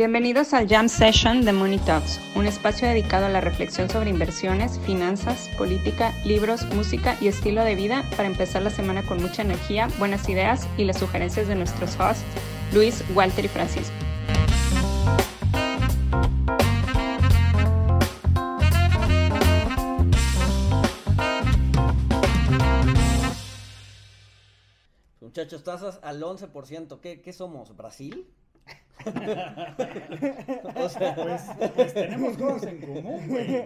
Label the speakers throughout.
Speaker 1: Bienvenidos al Jam Session de Money Talks, un espacio dedicado a la reflexión sobre inversiones, finanzas, política, libros, música y estilo de vida para empezar la semana con mucha energía, buenas ideas y las sugerencias de nuestros hosts, Luis, Walter y Francisco.
Speaker 2: Muchachos, tasas al 11%. ¿Qué, qué somos? ¿Brasil?
Speaker 3: o sea, pues, pues, tenemos cosas en común, güey.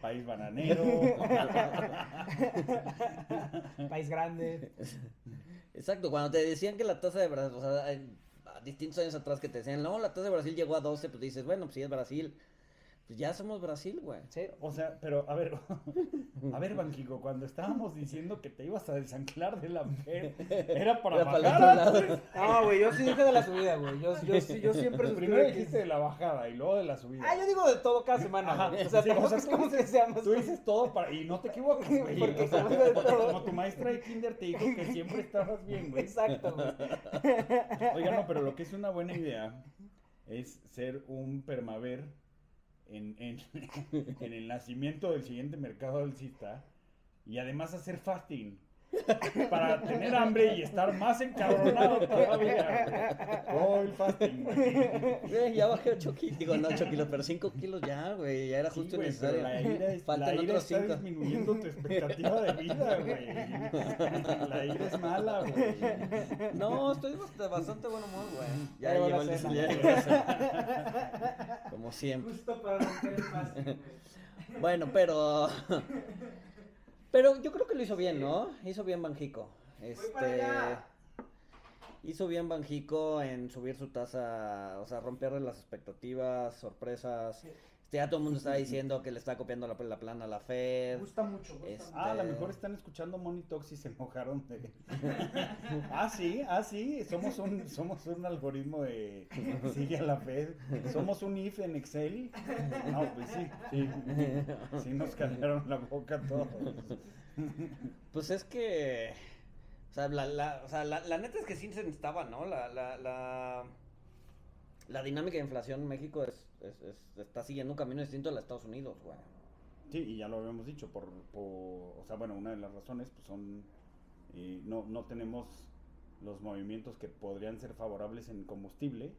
Speaker 3: País bananero.
Speaker 4: País grande.
Speaker 2: Exacto, cuando te decían que la tasa de Brasil, o sea, a distintos años atrás que te decían, no, la tasa de Brasil llegó a 12, pues dices, bueno, pues si es Brasil. Pues ya somos Brasil, güey.
Speaker 3: Sí, o sea, pero a ver, a ver, Banquico, cuando estábamos diciendo que te ibas a desanclar de la Fed, era para bajar.
Speaker 4: No, güey, yo sí dije de la subida, güey. Yo, yo, yo siempre
Speaker 3: Primero dijiste de la bajada y luego de la subida.
Speaker 4: Ah, yo digo de todo cada semana. Ajá, o sea, sí, o sea,
Speaker 3: como que seamos. Tú dices todo para y no te equivocas, güey. Porque o sea, de todo. como tu maestra de kinder te dijo que siempre estabas bien, güey.
Speaker 4: Exacto, güey.
Speaker 3: Oiga, no, pero lo que es una buena idea es ser un permaver en, en, el nacimiento del siguiente mercado alcista y además hacer fasting para tener hambre y estar más encabronado todavía. Oh, el fasting,
Speaker 2: güey. ya bajé 8 kilos, digo no 8 kilos, pero 5 kilos ya, güey, ya era justo
Speaker 3: sí,
Speaker 2: necesario.
Speaker 3: La ira, es, Faltan la ira otros está disminuyendo tu expectativa de vida, güey. La ira es mala, güey.
Speaker 2: No, estoy bastante bueno humor, güey. Ya, llegó el ya Como siempre.
Speaker 4: Justo para romper el fasting,
Speaker 2: Bueno, pero pero yo creo que lo hizo bien, ¿no? Hizo bien Banjico. Este hizo bien Banjico en subir su tasa, o sea, romperle las expectativas, sorpresas. Ya todo el mundo está diciendo que le está copiando la, la plana a la Fed.
Speaker 4: Me gusta mucho. Gusta
Speaker 3: este... Ah, a lo mejor están escuchando Money Talks y se mojaron de... ah, sí, ah, sí, somos un, somos un algoritmo de sigue a la Fed. Somos un if en Excel. No, pues sí, sí. Sí nos callaron la boca todos.
Speaker 2: Pues es que... O sea, la, la, o sea, la, la neta es que sí se necesitaba, ¿no? La, la, la, la dinámica de inflación en México es es, es, está siguiendo un camino distinto a los Estados Unidos, güey.
Speaker 3: Sí, y ya lo habíamos dicho, por, por, o sea, bueno, una de las razones pues son, eh, no, no tenemos los movimientos que podrían ser favorables en combustible,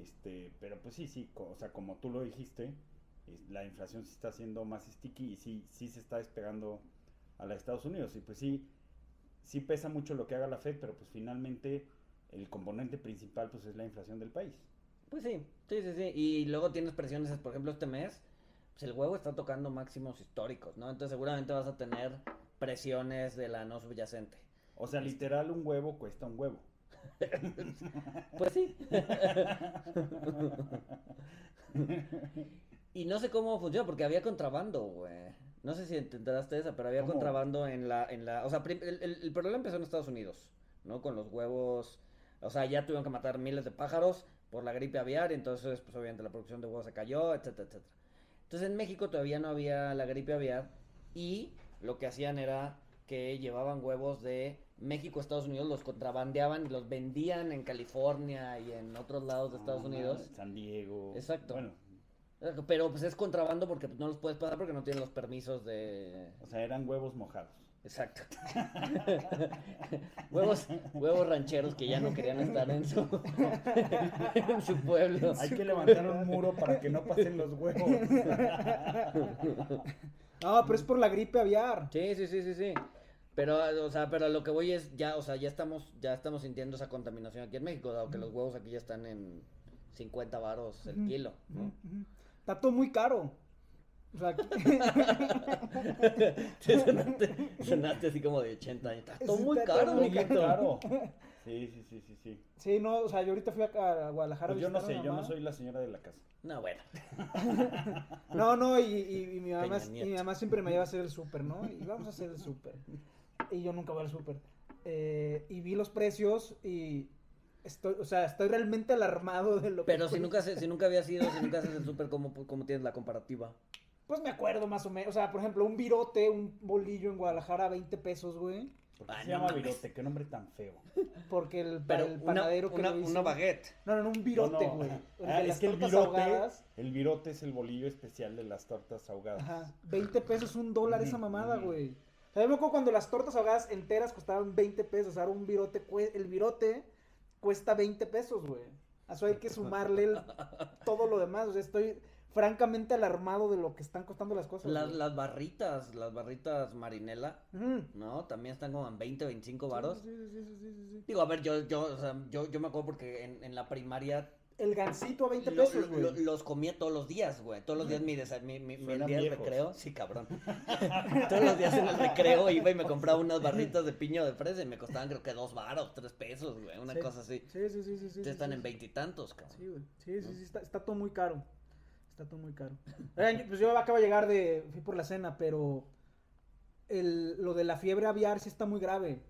Speaker 3: este, pero pues sí, sí, o sea, como tú lo dijiste, la inflación sí está siendo más sticky y sí, sí se está despegando a la Estados Unidos, y pues sí, sí pesa mucho lo que haga la Fed, pero pues finalmente el componente principal pues es la inflación del país.
Speaker 2: Pues sí, sí, sí, sí. Y luego tienes presiones, por ejemplo, este mes, pues el huevo está tocando máximos históricos, ¿no? Entonces seguramente vas a tener presiones de la no subyacente.
Speaker 3: O sea, literal, un huevo cuesta un huevo.
Speaker 2: pues sí. y no sé cómo funciona, porque había contrabando, güey. No sé si enteraste esa, pero había contrabando en la, en la, o sea, el, el, el problema empezó en Estados Unidos, ¿no? Con los huevos, o sea, ya tuvieron que matar miles de pájaros, por la gripe aviar, entonces pues obviamente la producción de huevos se cayó, etcétera, etcétera. Entonces en México todavía no había la gripe aviar y lo que hacían era que llevaban huevos de México a Estados Unidos, los contrabandeaban y los vendían en California y en otros lados de Estados Unidos.
Speaker 3: San Diego.
Speaker 2: Exacto. Bueno. Pero pues es contrabando porque no los puedes pagar porque no tienen los permisos de...
Speaker 3: O sea, eran huevos mojados.
Speaker 2: Exacto. huevos, huevos rancheros que ya no querían estar en su, en su pueblo.
Speaker 3: Hay que levantar un muro para que no pasen los huevos.
Speaker 4: No, pero es por la gripe aviar.
Speaker 2: Sí, sí, sí, sí, sí. Pero, o sea, pero lo que voy es ya, o sea, ya estamos, ya estamos sintiendo esa contaminación aquí en México, dado que los huevos aquí ya están en 50 varos el kilo.
Speaker 4: Está todo muy caro. O sea,
Speaker 2: sonaste, así como de 80 años. Está muy caro, muy caro.
Speaker 3: Sí, sí, sí, sí, sí.
Speaker 4: Sí, no, o sea, yo ahorita fui a, Guadalajara.
Speaker 3: Pues yo no sé, yo no soy la señora de la casa.
Speaker 2: No, bueno.
Speaker 4: no, no, y, y, mi mamá, y mi mamá siempre me lleva a hacer el súper, ¿no? Y vamos a hacer el súper. Y yo nunca voy al súper. Eh, y vi los precios y estoy, o sea, estoy realmente alarmado de lo
Speaker 2: Pero que... Pero si nunca, si nunca habías ido, si nunca haces el súper, ¿cómo, ¿cómo tienes la comparativa?
Speaker 4: Pues me acuerdo más o menos. O sea, por ejemplo, un virote, un bolillo en Guadalajara, 20 pesos, güey.
Speaker 3: ¿Por qué se llama virote? ¿Qué nombre tan feo?
Speaker 4: Porque el, el panadero
Speaker 2: una, que una, baguette.
Speaker 4: No, no, no, un virote, güey.
Speaker 3: Ah, es que el virote, el virote es el bolillo especial de las tortas ahogadas. Ajá.
Speaker 4: 20 pesos, un dólar esa mamada, güey. O sea, me acuerdo cuando las tortas ahogadas enteras costaban 20 pesos. Ahora un virote, el virote cuesta 20 pesos, güey. A eso hay que sumarle todo lo demás. O sea, estoy francamente alarmado de lo que están costando las cosas.
Speaker 2: Las, barritas, las barritas marinela, ¿no? También están como en 20, 25 varos. Sí, sí, sí, Digo, a ver, yo, yo, o sea, yo, yo me acuerdo porque en, en la primaria
Speaker 4: el gancito a 20 pesos, güey.
Speaker 2: los comía todos los días, güey. Todos los días mi, mi, mi, mi día de recreo. Sí, cabrón. todos los días en el recreo iba y me compraba unas barritas de piño de fresa y me costaban creo que dos baros, tres pesos, güey. Una cosa así.
Speaker 4: Sí, sí, sí, sí. sí
Speaker 2: están en veintitantos, cabrón.
Speaker 4: Sí, güey. Sí, sí, sí. Está, está todo muy caro. Está todo muy caro. pues yo acabo de llegar de. Fui por la cena, pero. El, lo de la fiebre aviar sí está muy grave.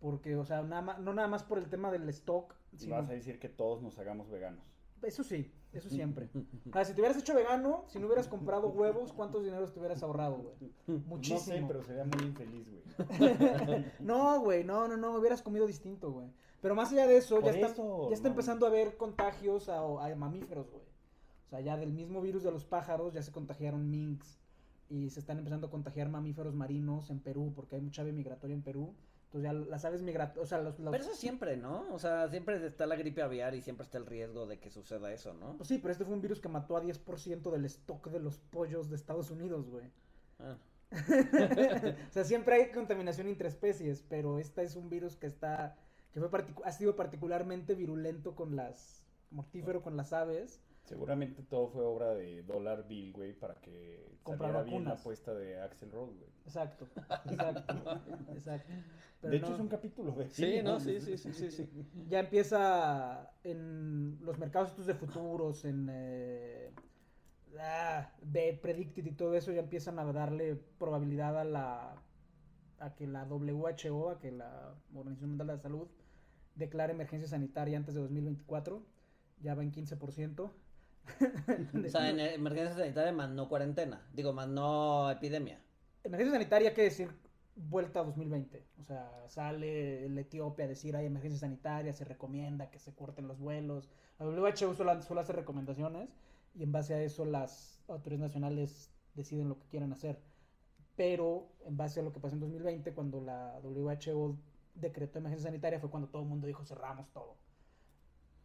Speaker 4: Porque, o sea, nada no nada más por el tema del stock.
Speaker 3: Sino... Vas a decir que todos nos hagamos veganos.
Speaker 4: Eso sí, eso siempre. si te hubieras hecho vegano, si no hubieras comprado huevos, ¿cuántos dineros te hubieras ahorrado, güey?
Speaker 3: Muchísimo. No sé, pero sería muy infeliz, güey.
Speaker 4: no, güey, no, no, no, hubieras comido distinto, güey. Pero más allá de eso, ya está, ya está empezando a haber contagios a, a mamíferos, güey. O sea, ya del mismo virus de los pájaros ya se contagiaron minks y se están empezando a contagiar mamíferos marinos en Perú porque hay mucha ave migratoria en Perú. Entonces ya las aves migratorias, o sea, los,
Speaker 2: Pero eso siempre, ¿no? O sea, siempre está la gripe aviar y siempre está el riesgo de que suceda eso, ¿no?
Speaker 4: Pues sí, pero este fue un virus que mató a 10% del stock de los pollos de Estados Unidos, güey. Ah. o sea, siempre hay contaminación entre especies, pero este es un virus que está, que fue ha sido particularmente virulento con las, mortífero con las aves.
Speaker 3: Seguramente todo fue obra de Dollar Bill, güey, para que
Speaker 4: saliera
Speaker 3: bien la apuesta de Axel Rose, güey.
Speaker 4: Exacto, exacto, exacto.
Speaker 3: de hecho es un capítulo de
Speaker 2: Sí, no, sí, sí, sí, sí, sí.
Speaker 4: Ya empieza en los mercados estos de futuros, en eh, ah, de Predicted y todo eso, ya empiezan a darle probabilidad a la a que la WHO, a que la Organización Mundial de la Salud declare emergencia sanitaria antes de 2024. Ya va en 15%
Speaker 2: o sea, en emergencia sanitaria más no cuarentena. Digo, más no epidemia.
Speaker 4: Emergencia sanitaria quiere decir vuelta a 2020. O sea, sale la Etiopía a decir hay emergencia sanitaria, se recomienda que se corten los vuelos. La WHO solo, solo hace recomendaciones y en base a eso las autoridades nacionales deciden lo que quieran hacer. Pero en base a lo que pasó en 2020, cuando la WHO decretó emergencia sanitaria, fue cuando todo el mundo dijo cerramos todo.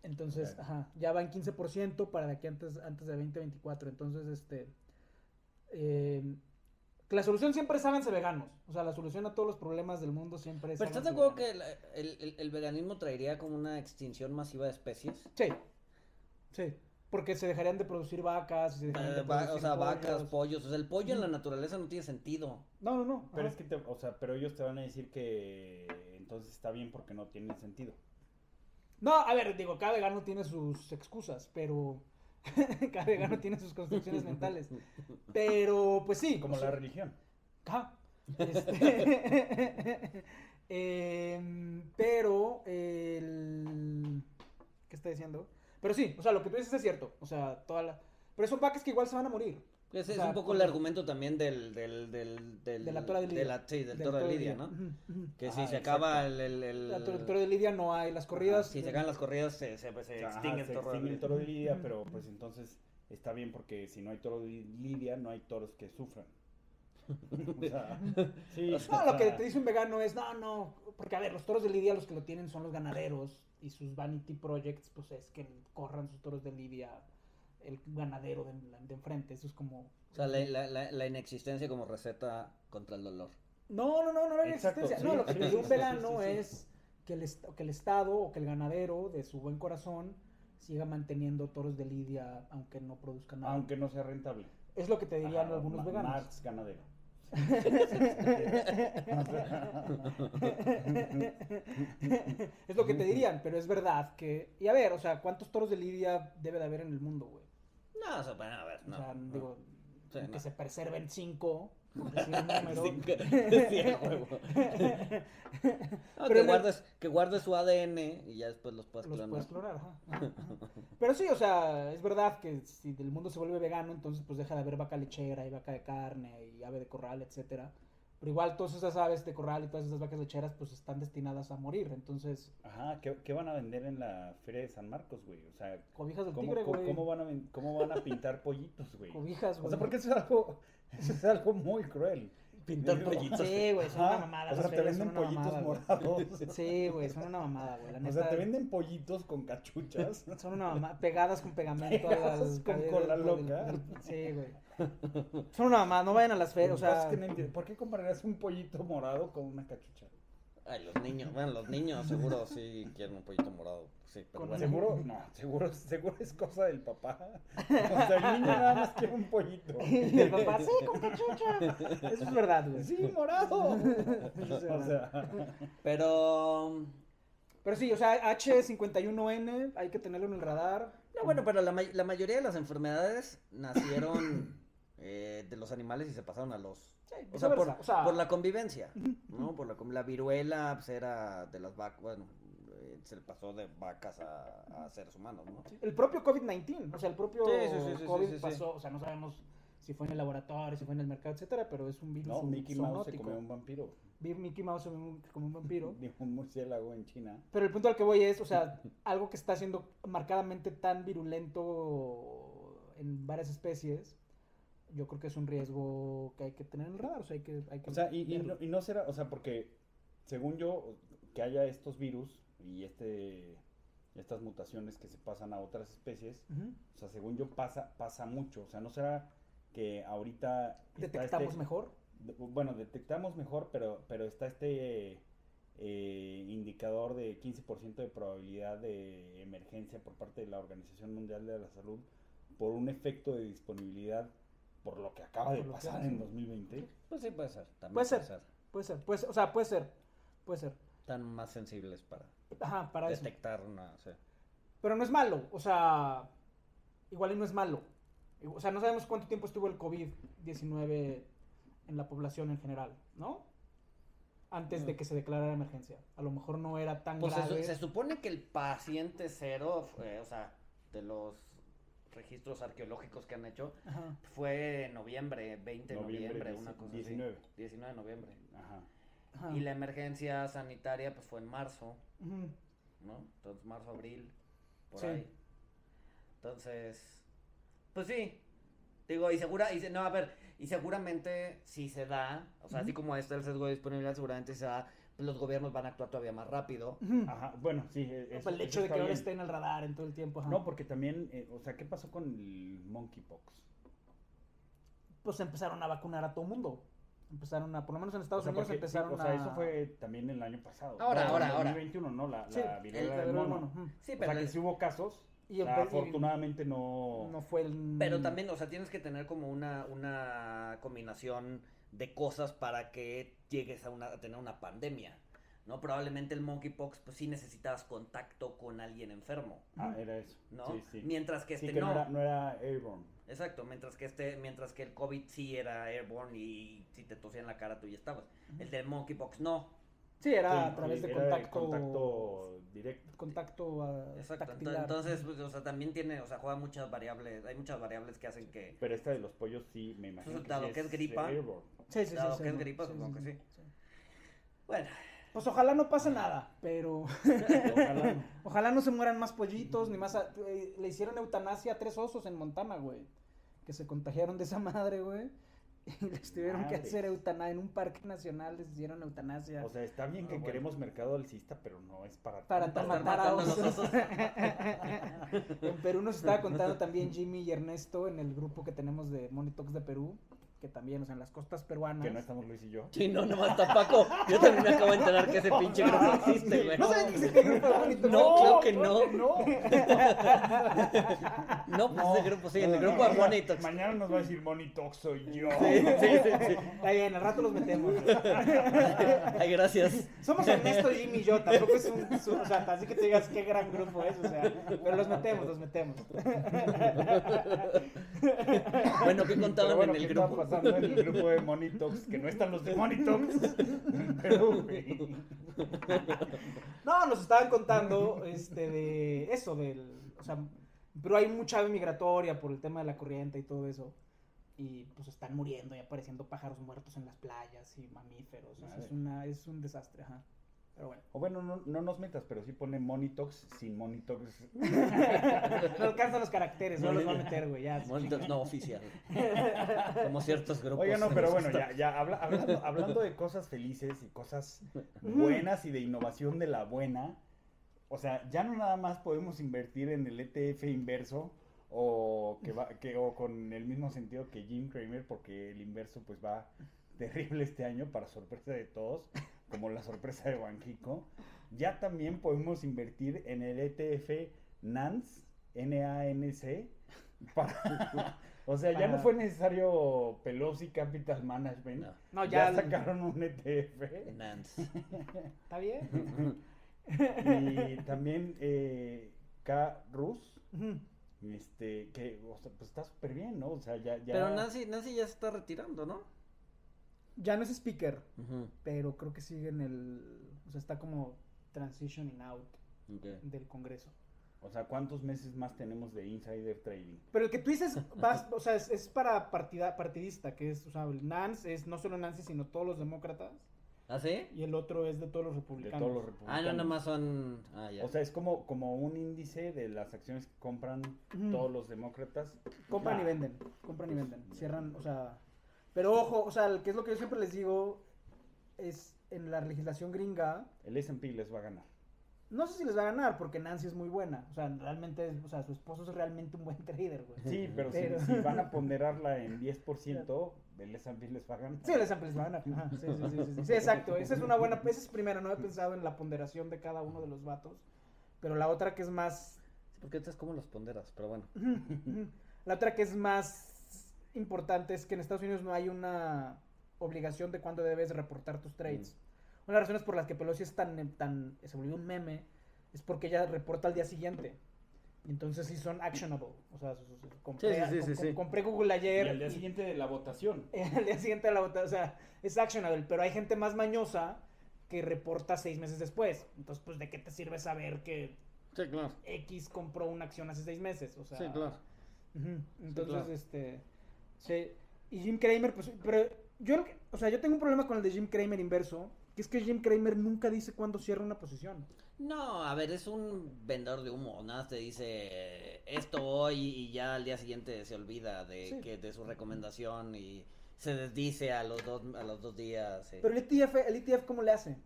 Speaker 4: Entonces, ajá, ya va en 15% para de aquí antes, antes de 2024. Entonces, este. Eh, la solución siempre es háganse veganos. O sea, la solución a todos los problemas del mundo siempre es.
Speaker 2: ¿Pero estás de acuerdo que el, el, veganismo traería como una extinción masiva de especies?
Speaker 4: Sí. Sí. Porque se dejarían de producir vacas. Se dejarían de
Speaker 2: producir o sea, vacas, pollos. O sea, el pollo en la naturaleza no tiene sentido.
Speaker 4: No, no, no.
Speaker 3: Pero es que, te, o sea, pero ellos te van a decir que entonces está bien porque no tiene sentido.
Speaker 4: No, a ver, digo, cada vegano tiene sus excusas, pero. cada vegano tiene sus construcciones mentales. Pero, pues sí.
Speaker 3: Como la religión.
Speaker 4: Ajá. Este, em, pero, el. ¿Qué está diciendo? Pero sí, o sea, lo que tú dices es cierto. O sea, toda la. Pero son vacas que igual se van a morir.
Speaker 2: Ese es un poco el argumento también del, del, del, del
Speaker 4: de la Tora de Lidia.
Speaker 2: De la, sí, del, Toro de Lidia, ¿no? Que si se acaba el, el, el...
Speaker 4: La Toro de Lidia no hay, las corridas...
Speaker 2: si se acaban las corridas se, se, se extingue,
Speaker 3: el, toro el Toro de Lidia, pero pues entonces está bien porque si no hay Toro de Lidia no hay toros que sufran.
Speaker 4: o sea, sí, no, lo que te dice un vegano es, no, no, porque a ver, los toros de Lidia los que lo tienen son los ganaderos y sus vanity projects, pues es que corran sus toros de Lidia el ganadero de, de enfrente. Eso es como.
Speaker 2: O sea, la, la, la, inexistencia como receta contra el dolor.
Speaker 4: No, no, no, no la inexistencia. no, lo que pide un vegano es que el, que el Estado o que el ganadero de su buen corazón siga manteniendo toros de lidia aunque no produzca nada.
Speaker 3: Aunque no sea rentable.
Speaker 4: Es lo que te dirían algunos veganos.
Speaker 3: Marx ganadero.
Speaker 4: es lo que te dirían, pero es verdad que. Y a ver, o sea, ¿cuántos toros de lidia debe de haber en el mundo, güey?
Speaker 2: No, o sea, bueno, a ver, no.
Speaker 4: O sea, digo, que se preserven cinco.
Speaker 2: que, guardes, que guardes su ADN y ya después los puedes
Speaker 4: los Puedes clonar Pero sí, o sea, es verdad que si el mundo se vuelve vegano, entonces pues deja de haber vaca lechera y vaca de carne y ave de corral, etcétera. Pero igual todas esas aves de corral y todas esas vacas lecheras pues están destinadas a morir, entonces...
Speaker 3: Ajá, ¿qué, qué van a vender en la feria de San Marcos, güey? O sea...
Speaker 4: Cobijas del
Speaker 3: ¿cómo,
Speaker 4: tigre, güey.
Speaker 3: ¿cómo, van a, cómo van a pintar pollitos, güey?
Speaker 4: Cobijas, güey.
Speaker 3: O sea, porque eso es algo, eso es algo muy cruel.
Speaker 2: Pintar pollitos.
Speaker 4: Sí, güey, son una mamada.
Speaker 3: O sea, te venden pollitos
Speaker 4: mamada,
Speaker 3: morados.
Speaker 4: Sí, güey, son una mamada, güey. La
Speaker 3: O sea, te venden pollitos con cachuchas.
Speaker 4: Son una mamada, pegadas con pegamento a
Speaker 3: Pegadas
Speaker 4: las
Speaker 3: con cola loca.
Speaker 4: del- del- Sí, güey. Son una mamada, no vayan a las ferias, o sea...
Speaker 3: es que no entiendo, ¿Por qué compararías un pollito morado con una cachucha?
Speaker 2: Ay, los niños, bueno, los niños seguro sí quieren un pollito morado. Sí, pero bueno.
Speaker 3: Seguro, no, seguro, seguro es cosa del papá. O sea, el niño nada más quiere un pollito.
Speaker 4: Y el papá, sí, con cachucha. Eso es verdad, güey.
Speaker 3: Sí, morado. O sea,
Speaker 2: Pero.
Speaker 4: Pero sí, o sea, H51N hay que tenerlo en el radar.
Speaker 2: No, bueno, pero la, may- la mayoría de las enfermedades nacieron eh, de los animales y se pasaron a los.
Speaker 4: Sí,
Speaker 2: O sea, por,
Speaker 4: viceversa, o sea,
Speaker 2: por la convivencia, ¿no? Por la, la viruela pues, era de las vacas, bueno, eh, se le pasó de vacas a, a seres humanos, ¿no?
Speaker 4: El propio COVID-19, o sea, el propio
Speaker 2: Sí, sí, sí, sí,
Speaker 4: COVID
Speaker 2: sí, sí, sí.
Speaker 4: pasó, o sea, no sabemos si fue en el laboratorio, si fue en el mercado, etcétera, pero es un virus
Speaker 3: no, Mickey Mouse se comió un vampiro.
Speaker 4: Mickey Mouse se comió un vampiro.
Speaker 3: Dijo un murciélago en China.
Speaker 4: Pero el punto al que voy es, o sea, algo que está siendo marcadamente tan virulento en varias especies, yo creo que es un riesgo que hay que tener en el radar, o sea, hay que... Hay que
Speaker 3: O sea, y, no, y no será, o sea, porque según yo, que haya estos virus y este estas mutaciones que se pasan a otras especies, o sea, según yo pasa pasa mucho, o sea, no será que ahorita
Speaker 4: Detectamos
Speaker 3: este-
Speaker 4: mejor.
Speaker 3: de- bueno, detectamos mejor, pero pero está este eh, indicador de 15% de probabilidad de emergencia por parte de la Organización Mundial de la Salud por un efecto de disponibilidad por lo que acaba de pasar en 2020.
Speaker 2: Pues sí, puede ser. También
Speaker 4: Puede ser. Puede ser, puede ser, o sea, puede ser, puede ser.
Speaker 2: Están más sensibles para
Speaker 4: Ajá, para eso.
Speaker 2: detectar una. sí.
Speaker 4: Pero no es malo, o sea, igual y no es malo. O sea, no sabemos cuánto tiempo estuvo el COVID-19 en la población en general, ¿no? Antes de que se declarara emergencia. A lo mejor no era tan
Speaker 2: Pues se,
Speaker 4: grave.
Speaker 2: su- se supone que el paciente cero, fue, o sea, de los registros arqueológicos que han hecho,
Speaker 4: Ajá.
Speaker 2: fue en noviembre, 20 de
Speaker 3: Noviembre,
Speaker 2: noviembre, una cosa
Speaker 3: 19.
Speaker 2: así. 19 de noviembre.
Speaker 3: Ajá.
Speaker 4: Ajá.
Speaker 2: Y la emergencia sanitaria pues fue en marzo. ¿no? Entonces marzo, abril, por
Speaker 4: Sí.
Speaker 2: ahí. Entonces, pues sí. Digo, y segura, y se- no, a ver, y seguramente si se da, o sea, así como está el sesgo de disponibilidad, seguramente si se da, los gobiernos van a actuar todavía más rápido.
Speaker 3: Ajá, bueno, sí. e- eso-
Speaker 4: el hecho de que ahora esté en el radar en todo el tiempo. ajá.
Speaker 3: No, porque también, eh, o sea, ¿qué pasó con el monkeypox?
Speaker 4: Pues empezaron a vacunar a todo mundo. Empezaron a, por lo menos en Estados
Speaker 3: O sea,
Speaker 4: Unidos
Speaker 3: porque, sí,
Speaker 4: empezaron
Speaker 3: o sea,
Speaker 4: a...
Speaker 3: eso fue también el año pasado.
Speaker 2: Ahora,
Speaker 3: Bueno,
Speaker 2: ahora,
Speaker 3: en
Speaker 2: ahora.
Speaker 3: 2021, ¿no? La,
Speaker 4: Sí,
Speaker 3: la
Speaker 4: el
Speaker 3: viruela del mono.
Speaker 2: Sí,
Speaker 3: O
Speaker 2: pero
Speaker 3: sea, que
Speaker 2: el-
Speaker 3: sí hubo casos.
Speaker 4: Y
Speaker 3: o sea,
Speaker 4: el- y-
Speaker 3: afortunadamente no...
Speaker 4: No fue el...
Speaker 2: Pero también, o sea, tienes que tener como una, una combinación de cosas para que llegues a, una, a tener una pandemia, ¿no? Probablemente el monkeypox, pues sí necesitabas contacto con alguien enfermo,
Speaker 3: Ah, era eso.
Speaker 2: ¿no?
Speaker 3: Sí, sí.
Speaker 2: Mientras que
Speaker 3: Sí,
Speaker 2: este
Speaker 3: que no,
Speaker 2: no.
Speaker 3: era, no era airborne.
Speaker 2: Exacto, mientras que este, mientras que el COVID sí era airborne y si te tosía en la cara tú ya estabas. El del monkeypox no.
Speaker 4: Sí, era
Speaker 3: Sí,
Speaker 4: a través de
Speaker 3: era
Speaker 4: contacto...
Speaker 3: contacto directo.
Speaker 4: Contacto ah,
Speaker 2: Exacto.
Speaker 4: tactilar.
Speaker 2: Entonces, pues, o sea, también tiene, o sea, juega muchas variables, hay muchas variables que hacen que
Speaker 3: Pero esta de los pollos sí, me imagino
Speaker 2: Pues,
Speaker 3: que,
Speaker 2: dado
Speaker 3: sí
Speaker 2: que es gripa.
Speaker 4: Sí, sí, sí.
Speaker 2: Dado
Speaker 4: sí,
Speaker 2: que es gripa, supongo que sí.
Speaker 4: sí.
Speaker 2: bueno,
Speaker 4: Pues ojalá no pase nada, pero
Speaker 3: Ojalá no.
Speaker 4: ojalá no se mueran más pollitos, ni más... a- eh, le hicieron eutanasia a tres osos en Montana, güey. Que se contagiaron de esa madre, güey. Y les tuvieron que hacer eutanasia. En un parque nacional les hicieron eutanasia.
Speaker 3: O sea, está bien que
Speaker 2: Ah, bueno.
Speaker 3: queremos mercado alcista, pero no es para...
Speaker 4: para
Speaker 2: para
Speaker 4: matar
Speaker 2: estar
Speaker 4: a
Speaker 2: matando a los
Speaker 4: osos. en Perú nos estaba contando también Jimmy y Ernesto en el grupo que tenemos de Money Talks de Perú. Que también, o sea, en las costas peruanas.
Speaker 3: Que no estamos Luis y yo.
Speaker 2: Sí, no, nomás está Paco. Yo también me acabo de enterar que ese pinche grupo existe, güey.
Speaker 4: ¿No saben que existe grupo?
Speaker 2: No, creo que no.
Speaker 3: no.
Speaker 2: No, pues ese grupo, sí, en el grupo de Talks.
Speaker 3: Mañana nos va a decir Talk soy yo.
Speaker 2: Sí, sí, sí.
Speaker 4: Está bien, al rato los metemos.
Speaker 2: Ay, gracias.
Speaker 4: Somos Ernesto, Jimmy y yo, tampoco es un, o sea, así que te digas qué gran grupo es, o sea, pero los metemos, los metemos.
Speaker 2: Bueno, ¿qué
Speaker 3: bueno,
Speaker 2: en el
Speaker 3: ¿qué está
Speaker 2: grupo?
Speaker 3: Pasando en el grupo de Talks? Que no están los de. Pero, güey.
Speaker 4: No, nos estaban contando, este, de eso, del, o sea, pero hay mucha ave migratoria por el tema de la corriente y todo eso. y pues están muriendo y apareciendo pájaros muertos en las playas y mamíferos. es, una, es un desastre, ajá. Pero bueno.
Speaker 3: O bueno, no, no nos metas, pero sí pone Monitox sin Monitox.
Speaker 4: no alcanza los caracteres, no los va a meter, güey.
Speaker 2: Monitox no oficial. Como ciertos grupos.
Speaker 3: Oye, no, pero bueno, ya, ya hablando, hablando de cosas felices y cosas buenas y de innovación de la buena. O sea, ya no nada más podemos invertir en el ETF inverso o que va que o con el mismo sentido que Jim Cramer porque el inverso pues va terrible este año para sorpresa de todos como la sorpresa de Banjico, ya también podemos invertir en el ETF NANC, N-A-N-C, o sea, ya no fue necesario Pelosi Capital Management. No, ya, sacaron un ETF.
Speaker 2: NANS.
Speaker 4: ¿Está bien?
Speaker 3: y también eh, K-Rus. Este, que, o sea, pues está súper bien, ¿no? O sea, ya, ya...
Speaker 2: Pero Nancy, Nancy ya se está retirando, ¿no?
Speaker 4: Ya no es speaker, pero creo que sigue en el, o sea, está como transitioning out del Congreso.
Speaker 3: O sea, ¿cuántos meses más tenemos de insider trading?
Speaker 4: Pero el que tú dices, vas, o sea, es, para partida, partidista, que es, o sea, el Nance es no solo Nancy, sino todos los demócratas.
Speaker 2: ¿Ah, sí?
Speaker 4: Y el otro es de todos los republicanos. De todos los
Speaker 2: republicanos. Ah, no, nada más son... Ah,
Speaker 3: ya. O sea, es como, como un índice de las acciones que compran todos los demócratas.
Speaker 4: Compran y venden, compran y venden. Cierran, o sea, pero ojo, o sea, que es lo que yo siempre les digo, es en la legislación gringa.
Speaker 3: El SP les va a ganar.
Speaker 4: No sé si les va a ganar, porque Nancy es muy buena. O sea, realmente, o sea, su esposo es realmente un buen trader, güey.
Speaker 3: Sí, pero, Si, van a ponderarla en 10%, el S&P les va a ganar.
Speaker 4: Sí, el S&P les va a ganar. sí, sí, sí, sí, sí, exacto. Esa es una buena, esa es primero, no he pensado en la ponderación de cada uno de los vatos. Pero la otra que es más...
Speaker 2: Sí, porque es como los ponderas, pero bueno.
Speaker 4: la otra que es más importante es que en Estados Unidos no hay una obligación de cuándo debes reportar tus trades. Una de las razones por las que Pelosi es tan, tan, se volvió un meme es porque ella reporta al día siguiente. Entonces sí son actionable. O sea, compré, Google ayer.
Speaker 3: Y al día siguiente de la votación.
Speaker 4: al día siguiente de la votación. O sea, es actionable. Pero hay gente más mañosa que reporta seis meses después. Entonces, pues, ¿de qué te sirve saber que X compró una acción hace seis meses? O sea,
Speaker 2: sí, claro.
Speaker 4: Entonces, este. Sí. Y Jim Kramer, pues, pero yo, o sea, yo tengo un problema con el de Jim Kramer inverso, que es que Jim Kramer nunca dice cuándo cierra una posición.
Speaker 2: No, a ver, es un vendedor de humo, nada te dice esto hoy y ya al día siguiente se olvida de que de su recomendación y se desdice a los dos a los dos días.
Speaker 4: Pero el ETF, el ETF cómo le hace?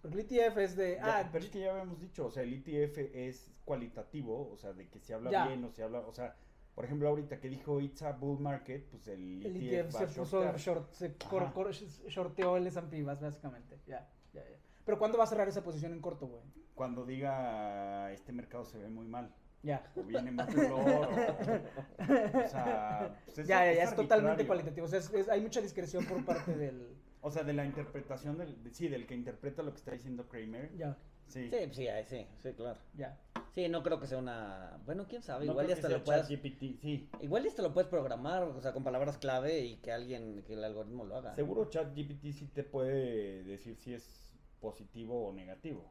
Speaker 4: Porque el ETF es de
Speaker 3: ah, pero es que ya habíamos dicho, o sea, el ETF es cualitativo, o sea, de que se habla bien o se habla, o sea, por ejemplo, ahorita que dijo It's a Bull Market, pues el,
Speaker 4: el ETF, e se puso short, se shorteó el S&P básicamente, ya, ya, ya. Pero ¿cuándo va a cerrar esa posición en corto, güey?
Speaker 3: Cuando diga, este mercado se ve muy mal.
Speaker 4: Ya.
Speaker 3: O viene más dolor. o, o, sea,
Speaker 4: pues es, ya, ya, ya es, totalmente cualitativo. O sea, es, hay mucha discreción por parte del...
Speaker 3: O sea, de la interpretación del... sí, del que interpreta lo que está diciendo Kramer.
Speaker 4: Ya.
Speaker 2: Sí. Sí, sí, sí, sí, claro.
Speaker 4: Ya.
Speaker 2: Sí, no creo que sea una. Bueno, quién sabe. igual ya hasta lo puedes.
Speaker 3: sí.
Speaker 2: Igual ya hasta lo puedes programar, o sea, con palabras clave y que alguien, que el algoritmo lo haga.
Speaker 3: Seguro ChatGPT sí te puede decir si es positivo o negativo.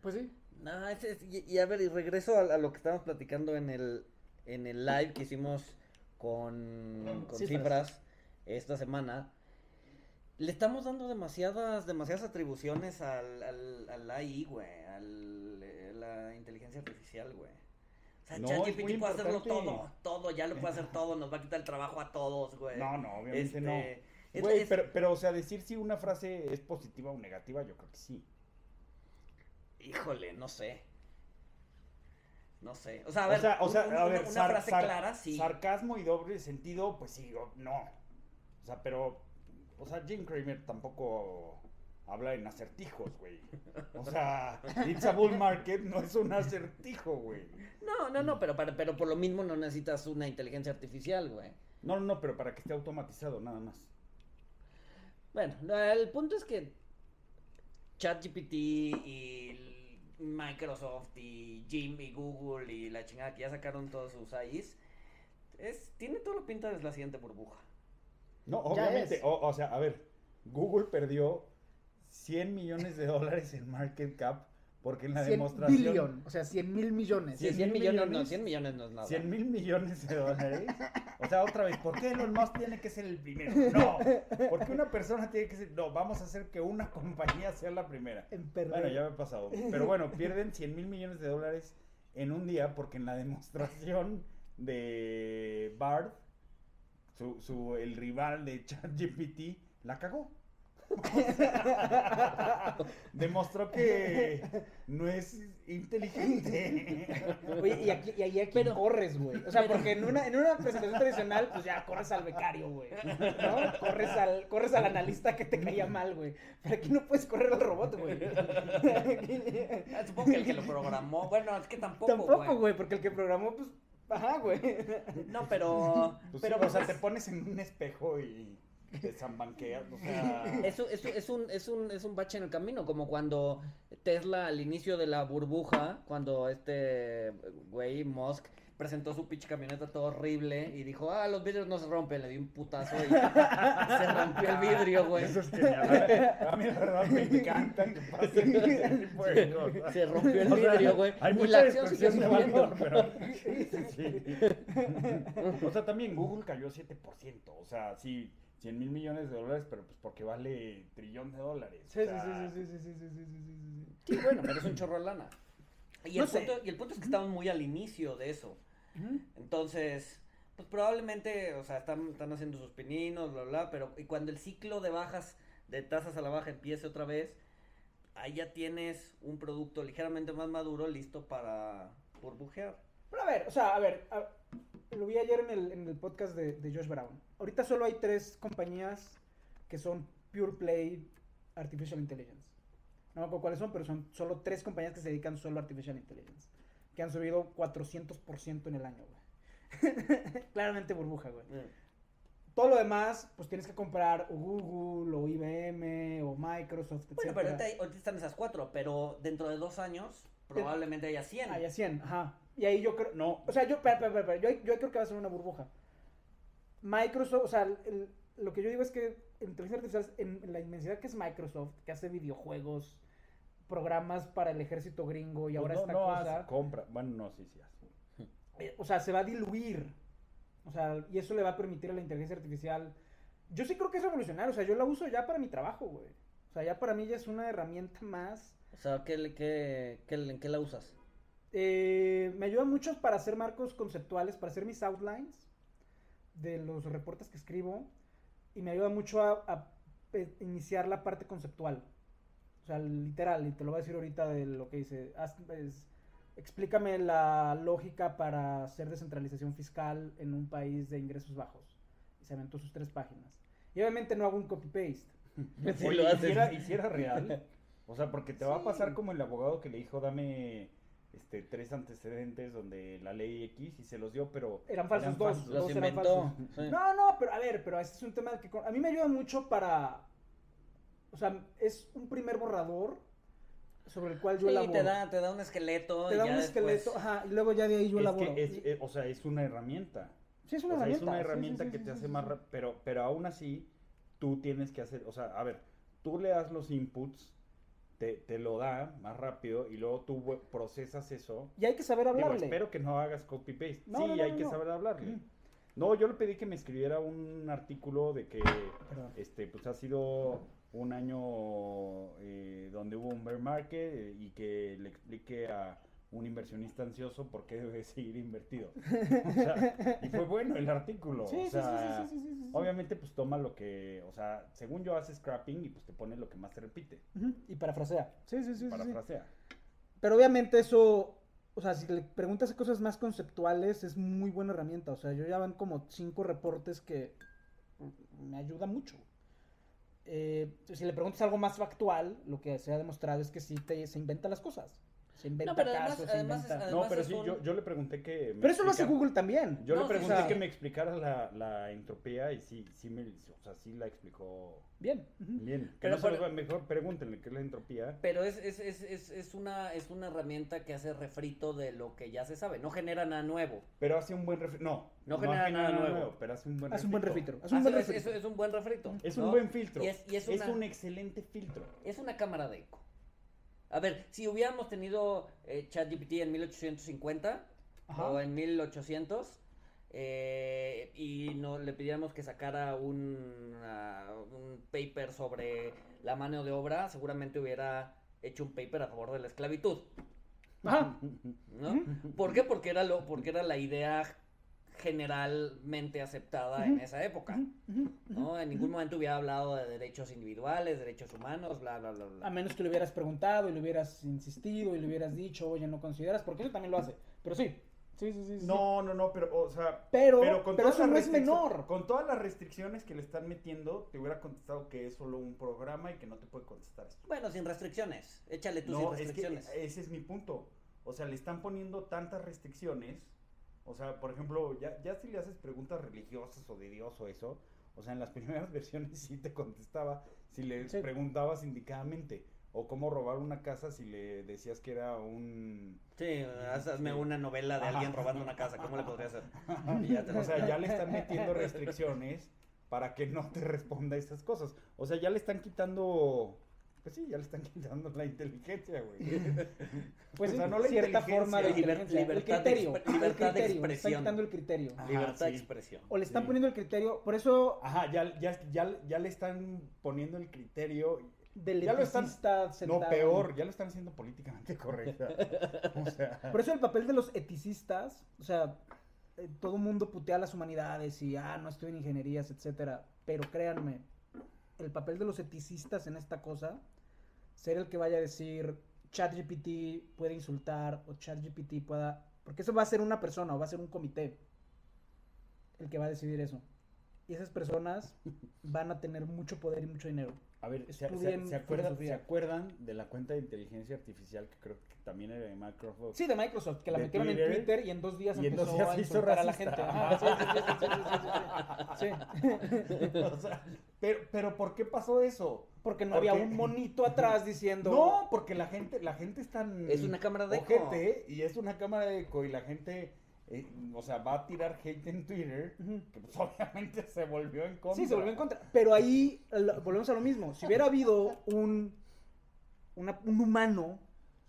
Speaker 4: Pues sí.
Speaker 2: No, es, y, a ver, y regreso a, lo que estábamos platicando en el, en el live que hicimos con, con cifras esta semana le estamos dando demasiadas, demasiadas atribuciones al, al, al AI, güey, al, eh, la inteligencia artificial, güey. O sea, ChatGPT puede hacerlo todo, todo, ya lo puede hacer todo, nos va a quitar el trabajo a todos, güey.
Speaker 3: No, no, obviamente no. Este, güey, pero, pero, o sea, decir si una frase es positiva o negativa, yo creo que sí.
Speaker 2: Híjole, no sé. No sé. O sea, a ver, o sea, a ver una, frase clara, sí.
Speaker 3: Sarcasmo y doble sentido, pues sí, no. O sea, pero o sea, Jim Cramer tampoco habla en acertijos, güey. O sea, It's a Bull Market no es un acertijo, güey.
Speaker 2: No, no, no, pero, para, pero por lo mismo no necesitas una inteligencia artificial, güey.
Speaker 3: No, no, pero para que esté automatizado, nada más.
Speaker 2: Bueno, el punto es que ChatGPT y Microsoft y Jim y Google y la chingada que ya sacaron todos sus AIs, es, tiene toda la pinta de la siguiente burbuja.
Speaker 3: No, obviamente, o, sea, a ver, Google perdió 100 millones de dólares en market cap porque en la demostración.
Speaker 4: Billion, o sea, 100 mil millones.
Speaker 2: 100, 100 millones, no, 100 millones no es nada.
Speaker 3: 100 mil millones de dólares. O sea, otra vez, ¿por qué Elon Musk tiene que ser el primero? No, porque una persona tiene que ser. No, vamos a hacer que una compañía sea la primera.
Speaker 4: En
Speaker 3: bueno, ya me ha pasado. Pero bueno, pierden 100 mil millones de dólares en un día porque en la demostración de Bard, su, su, el rival de ChatGPT, la cagó. Demostró que no es inteligente.
Speaker 4: Oye, y, aquí, y ahí aquí pero, corres, güey. O sea, porque en una, en una presentación tradicional, pues ya corres al becario, güey. ¿No? Corres al, corres al analista que te caía mal, güey. Pero aquí no puedes correr al robot, güey.
Speaker 2: Ah, supongo que el que lo programó. Bueno, es que tampoco.
Speaker 4: Tampoco, güey, porque el que programó, pues. Ajá, güey.
Speaker 2: No, pero.
Speaker 3: Pues
Speaker 2: pero,
Speaker 3: o sea, pues te pones en un espejo y de Zambanqueas, o sea...
Speaker 2: Eso, eso es, un, es, un, es un bache en el camino, como cuando Tesla al inicio de la burbuja, cuando este güey Musk presentó su pinche camioneta todo horrible y dijo, ah, los vidrios no se rompen, le di un putazo y se rompió el vidrio, güey.
Speaker 3: Eso es genial. A mí la verdad me encanta que pase
Speaker 2: se, se rompió el vidrio, güey.
Speaker 3: Hay mucha discusión de valor, pero... Sí, sí. O sea, también Google cayó 7%, o sea, sí 100 mil millones de dólares, pero pues porque vale trillón de dólares.
Speaker 4: Sí, sí, sí, sí, sí, sí, sí, sí, sí,
Speaker 2: sí, bueno, pero es un chorro de lana. Y, el punto, y el punto es que estamos muy al inicio de eso. Entonces, pues probablemente, o sea, están, están haciendo sus pininos, bla, bla, pero y cuando el ciclo de bajas, de tasas a la baja empiece otra vez, ahí ya tienes un producto ligeramente más maduro listo para burbujear.
Speaker 4: Pero a ver, o sea, a ver, lo vi ayer en el, en el podcast de, de, Josh Brown. Ahorita solo hay tres compañías que son Pure Play Artificial Intelligence. No me acuerdo cuáles son, pero son solo tres compañías que se dedican solo a Artificial Intelligence. Que han subido 400% en el año, güey. Claramente burbuja, güey. Mm. Todo lo demás, pues tienes que comprar o Google, o IBM, o Microsoft, etc.
Speaker 2: Bueno, pero ahorita, ahorita, están esas cuatro, pero dentro de dos años probablemente haya 100.
Speaker 4: Haya 100, ajá. Y ahí yo creo, no, o sea, yo, yo, yo, creo que va a ser una burbuja. Microsoft, o sea, lo que yo digo es que inteligencia artificial, en, la inmensidad que es Microsoft, que hace videojuegos, programas para el ejército gringo y pues ahora esta cosa.
Speaker 3: compra, bueno, no, sí, sí.
Speaker 4: Eh, o sea, se va a diluir. O sea, y eso le va a permitir a la inteligencia artificial. Yo sí creo que es revolucionario. O sea, yo la uso ya para mi trabajo, güey. O sea, ya para mí ya es una herramienta más.
Speaker 2: O sea, ¿qué, qué, qué, ¿en qué la usas?
Speaker 4: Eh, me ayuda mucho para hacer marcos conceptuales, para hacer mis outlines de los reportes que escribo. Y me ayuda mucho a, iniciar la parte conceptual. O sea, literal, y te lo voy a decir ahorita de lo que dice. explícame la lógica para hacer descentralización fiscal en un país de ingresos bajos. Y se aventó sus tres páginas. Y obviamente no hago un copy-paste.
Speaker 3: Si lo hiciera, real. O sea, porque te va a pasar como el abogado que le dijo, dame este, tres antecedentes donde la ley X y se los dio, pero...
Speaker 4: Eran falsos dos, los inventó. No, no, pero a ver, pero este es un tema que a mí me ayuda mucho para... O sea, es un primer borrador sobre el cual yo
Speaker 2: sí, te da, te da un esqueleto.
Speaker 4: Te da un esqueleto, ajá, y luego ya de ahí yo elaboro.
Speaker 3: Eh, o sea, es una herramienta.
Speaker 4: Sí, es una herramienta.
Speaker 3: es una herramienta que te hace más... Pero, pero aún así, tú tienes que hacer... O sea, a ver, tú le das los inputs te, lo da más rápido y luego tú procesas eso.
Speaker 4: Y hay que saber hablarle.
Speaker 3: espero que no hagas copy-paste. sí, hay que saber hablarle. No, yo le pedí que me escribiera un artículo de que este pues ha sido un año eh, donde hubo un bear market y que le explique a un inversionista ansioso por qué debe seguir invertido. y fue bueno el artículo. o sea, obviamente pues toma lo que, o sea, según yo hace scrapping y pues te pone lo que más te repite.
Speaker 4: Y parafrasea. Sí, sí, sí.
Speaker 3: Parafrasea.
Speaker 4: Pero obviamente eso, o sea, si le preguntas cosas más conceptuales, es muy buena herramienta. O sea, yo ya van como cinco reportes que me ayuda mucho. Eh, si le preguntas algo más factual, lo que se ha demostrado es que sí te, se inventa las cosas. Se inventa no, pero además,
Speaker 3: además, no, pero sí, yo, yo, le pregunté que...
Speaker 4: pero eso lo hace Google también.
Speaker 3: Yo le pregunté que me explicara la, la, entropía y sí, sí, me, o sea, sí la explicó...
Speaker 4: Bien.
Speaker 3: Bien. pero, no mejor pregúntenle qué es la entropía.
Speaker 2: Pero es, es, es, es, es, una, es una herramienta que hace refrito de lo que ya se sabe. No genera nada nuevo.
Speaker 3: Pero hace un buen refrito. No,
Speaker 2: no, genera, nada, nuevo.
Speaker 3: Pero hace un buen
Speaker 4: hace refrito. Un buen refrito.
Speaker 2: Hace un buen refrito. Es, un buen refrito.
Speaker 3: Es un buen filtro. Y es, y es, un excelente filtro.
Speaker 2: Es una cámara de eco. A ver, si hubiéramos tenido eh, ChatGPT en 1850 o en 1800 eh, y no le pidiéramos que sacara un, un paper sobre la mano de obra, seguramente hubiera hecho un paper a favor de la esclavitud. ¿No? ¿Por qué? Porque era lo, porque era la idea generalmente aceptada en esa época. ¿no? En ningún momento hubiera hablado de derechos individuales, derechos humanos, bla, bla, bla, bla.
Speaker 4: A menos que le hubieras preguntado y le hubieras insistido y le hubieras dicho, oye, no consideras, porque eso también lo hace. Pero sí, Sí, sí, sí,
Speaker 3: No, no, no, pero, o sea.
Speaker 4: Pero, pero, eso no es menor.
Speaker 3: Con todas las restricciones que le están metiendo, te hubiera contestado que es solo un programa y que no te puede contestar esto.
Speaker 2: Bueno, sin restricciones. Échale tú sin restricciones.
Speaker 3: ese es mi punto. O sea, le están poniendo tantas restricciones. O sea, por ejemplo, ya, ya si le haces preguntas religiosas o de Dios o eso, o sea, en las primeras versiones sí te contestaba si le preguntabas indicadamente. O cómo robar una casa si le decías que era un...
Speaker 2: Sí, hazme una novela de alguien robando una casa, ¿cómo le podría hacer?
Speaker 3: o sea, ya le están metiendo restricciones para que no te responda esas cosas. O sea, ya le están quitando... Pues sí, ya le están quitando la inteligencia, güey.
Speaker 4: Pues o sea, no la cierta forma de inteligencia. Libertad, el criterio, de, libertad de expresión. Le están quitando el criterio.
Speaker 2: libertad de expresión.
Speaker 4: O le están poniendo el criterio, por eso...
Speaker 3: Ajá, ya, ya, ya, ya le están poniendo el criterio
Speaker 4: del ya lo están,
Speaker 3: No, peor, ya lo están haciendo políticamente correcta.
Speaker 4: Por eso el papel de los eticistas, o sea, eh, todo el mundo putea las humanidades y, ah, no estoy en ingenierías, etcétera. Pero créanme, el papel de los eticistas en esta cosa, ser el que vaya a decir, ChatGPT puede insultar o ChatGPT pueda... Porque eso va a ser una persona o va a ser un comité el que va a decidir eso. Y esas personas van a tener mucho poder y mucho dinero.
Speaker 3: A ver, ¿se, acuerdan, de la cuenta de inteligencia artificial que creo que también era de Microsoft?
Speaker 4: Sí, de Microsoft, que la metieron en Twitter y en dos días empezó a insultar a la gente.
Speaker 3: sí, sí, pero, pero ¿por qué pasó eso?
Speaker 4: Porque no había un monito atrás diciendo.
Speaker 3: No, porque la gente, la gente es tan.
Speaker 2: Es una cámara de
Speaker 3: eco. y es una cámara de eco y la gente eh, o sea, va a tirar hate en Twitter, que pues obviamente se volvió en contra.
Speaker 4: Sí, se volvió en contra. Pero ahí volvemos a lo mismo. Si hubiera habido un, un humano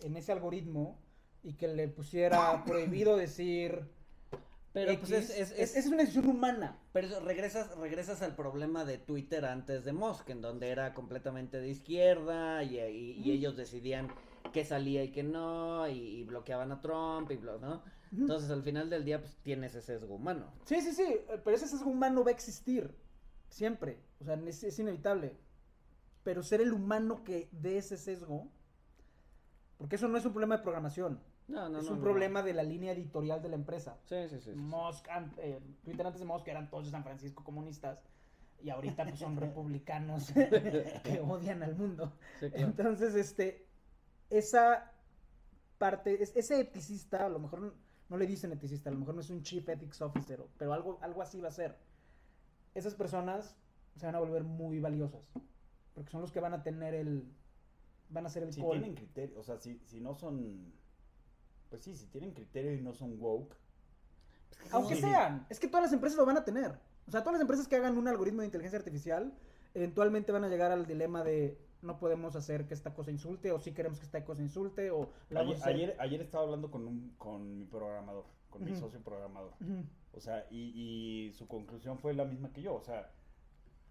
Speaker 4: en ese algoritmo y que le pusiera prohibido decir.
Speaker 2: Pero pues es, es,
Speaker 4: es, una decisión humana.
Speaker 2: Pero regresas, regresas al problema de Twitter antes de Musk, en donde era completamente de izquierda y, y, ellos decidían qué salía y qué no, y, bloqueaban a Trump y bla, ¿no? Entonces, al final del día, pues tienes ese sesgo humano.
Speaker 4: Sí, sí, sí, pero ese sesgo humano va a existir siempre. O sea, es, inevitable. Pero ser el humano que dé ese sesgo, porque eso no es un problema de programación. No, no, es un problema de la línea editorial de la empresa.
Speaker 2: Sí, sí, sí.
Speaker 4: Musk, eh, Twitter antes de Musk eran todos de San Francisco comunistas y ahorita pues, son republicanos que odian al mundo. Entonces, este, esa parte, ese eticista, a lo mejor no le dicen eticista, a lo mejor no es un Chief Ethics Officer, pero algo, algo así va a ser. Esas personas se van a volver muy valiosas, porque son los que van a tener el, van a ser el
Speaker 3: Si tienen criterio, o sea, si, si no son, pues sí, si tienen criterio y no son woke.
Speaker 4: Aunque sean, es que todas las empresas lo van a tener. O sea, todas las empresas que hagan un algoritmo de inteligencia artificial, eventualmente van a llegar al dilema de no podemos hacer que esta cosa insulte o si queremos que esta cosa insulte o
Speaker 3: ayer, ayer, estaba hablando con un con mi programador con mi socio programador. O sea y, y, su conclusión fue la misma que yo o sea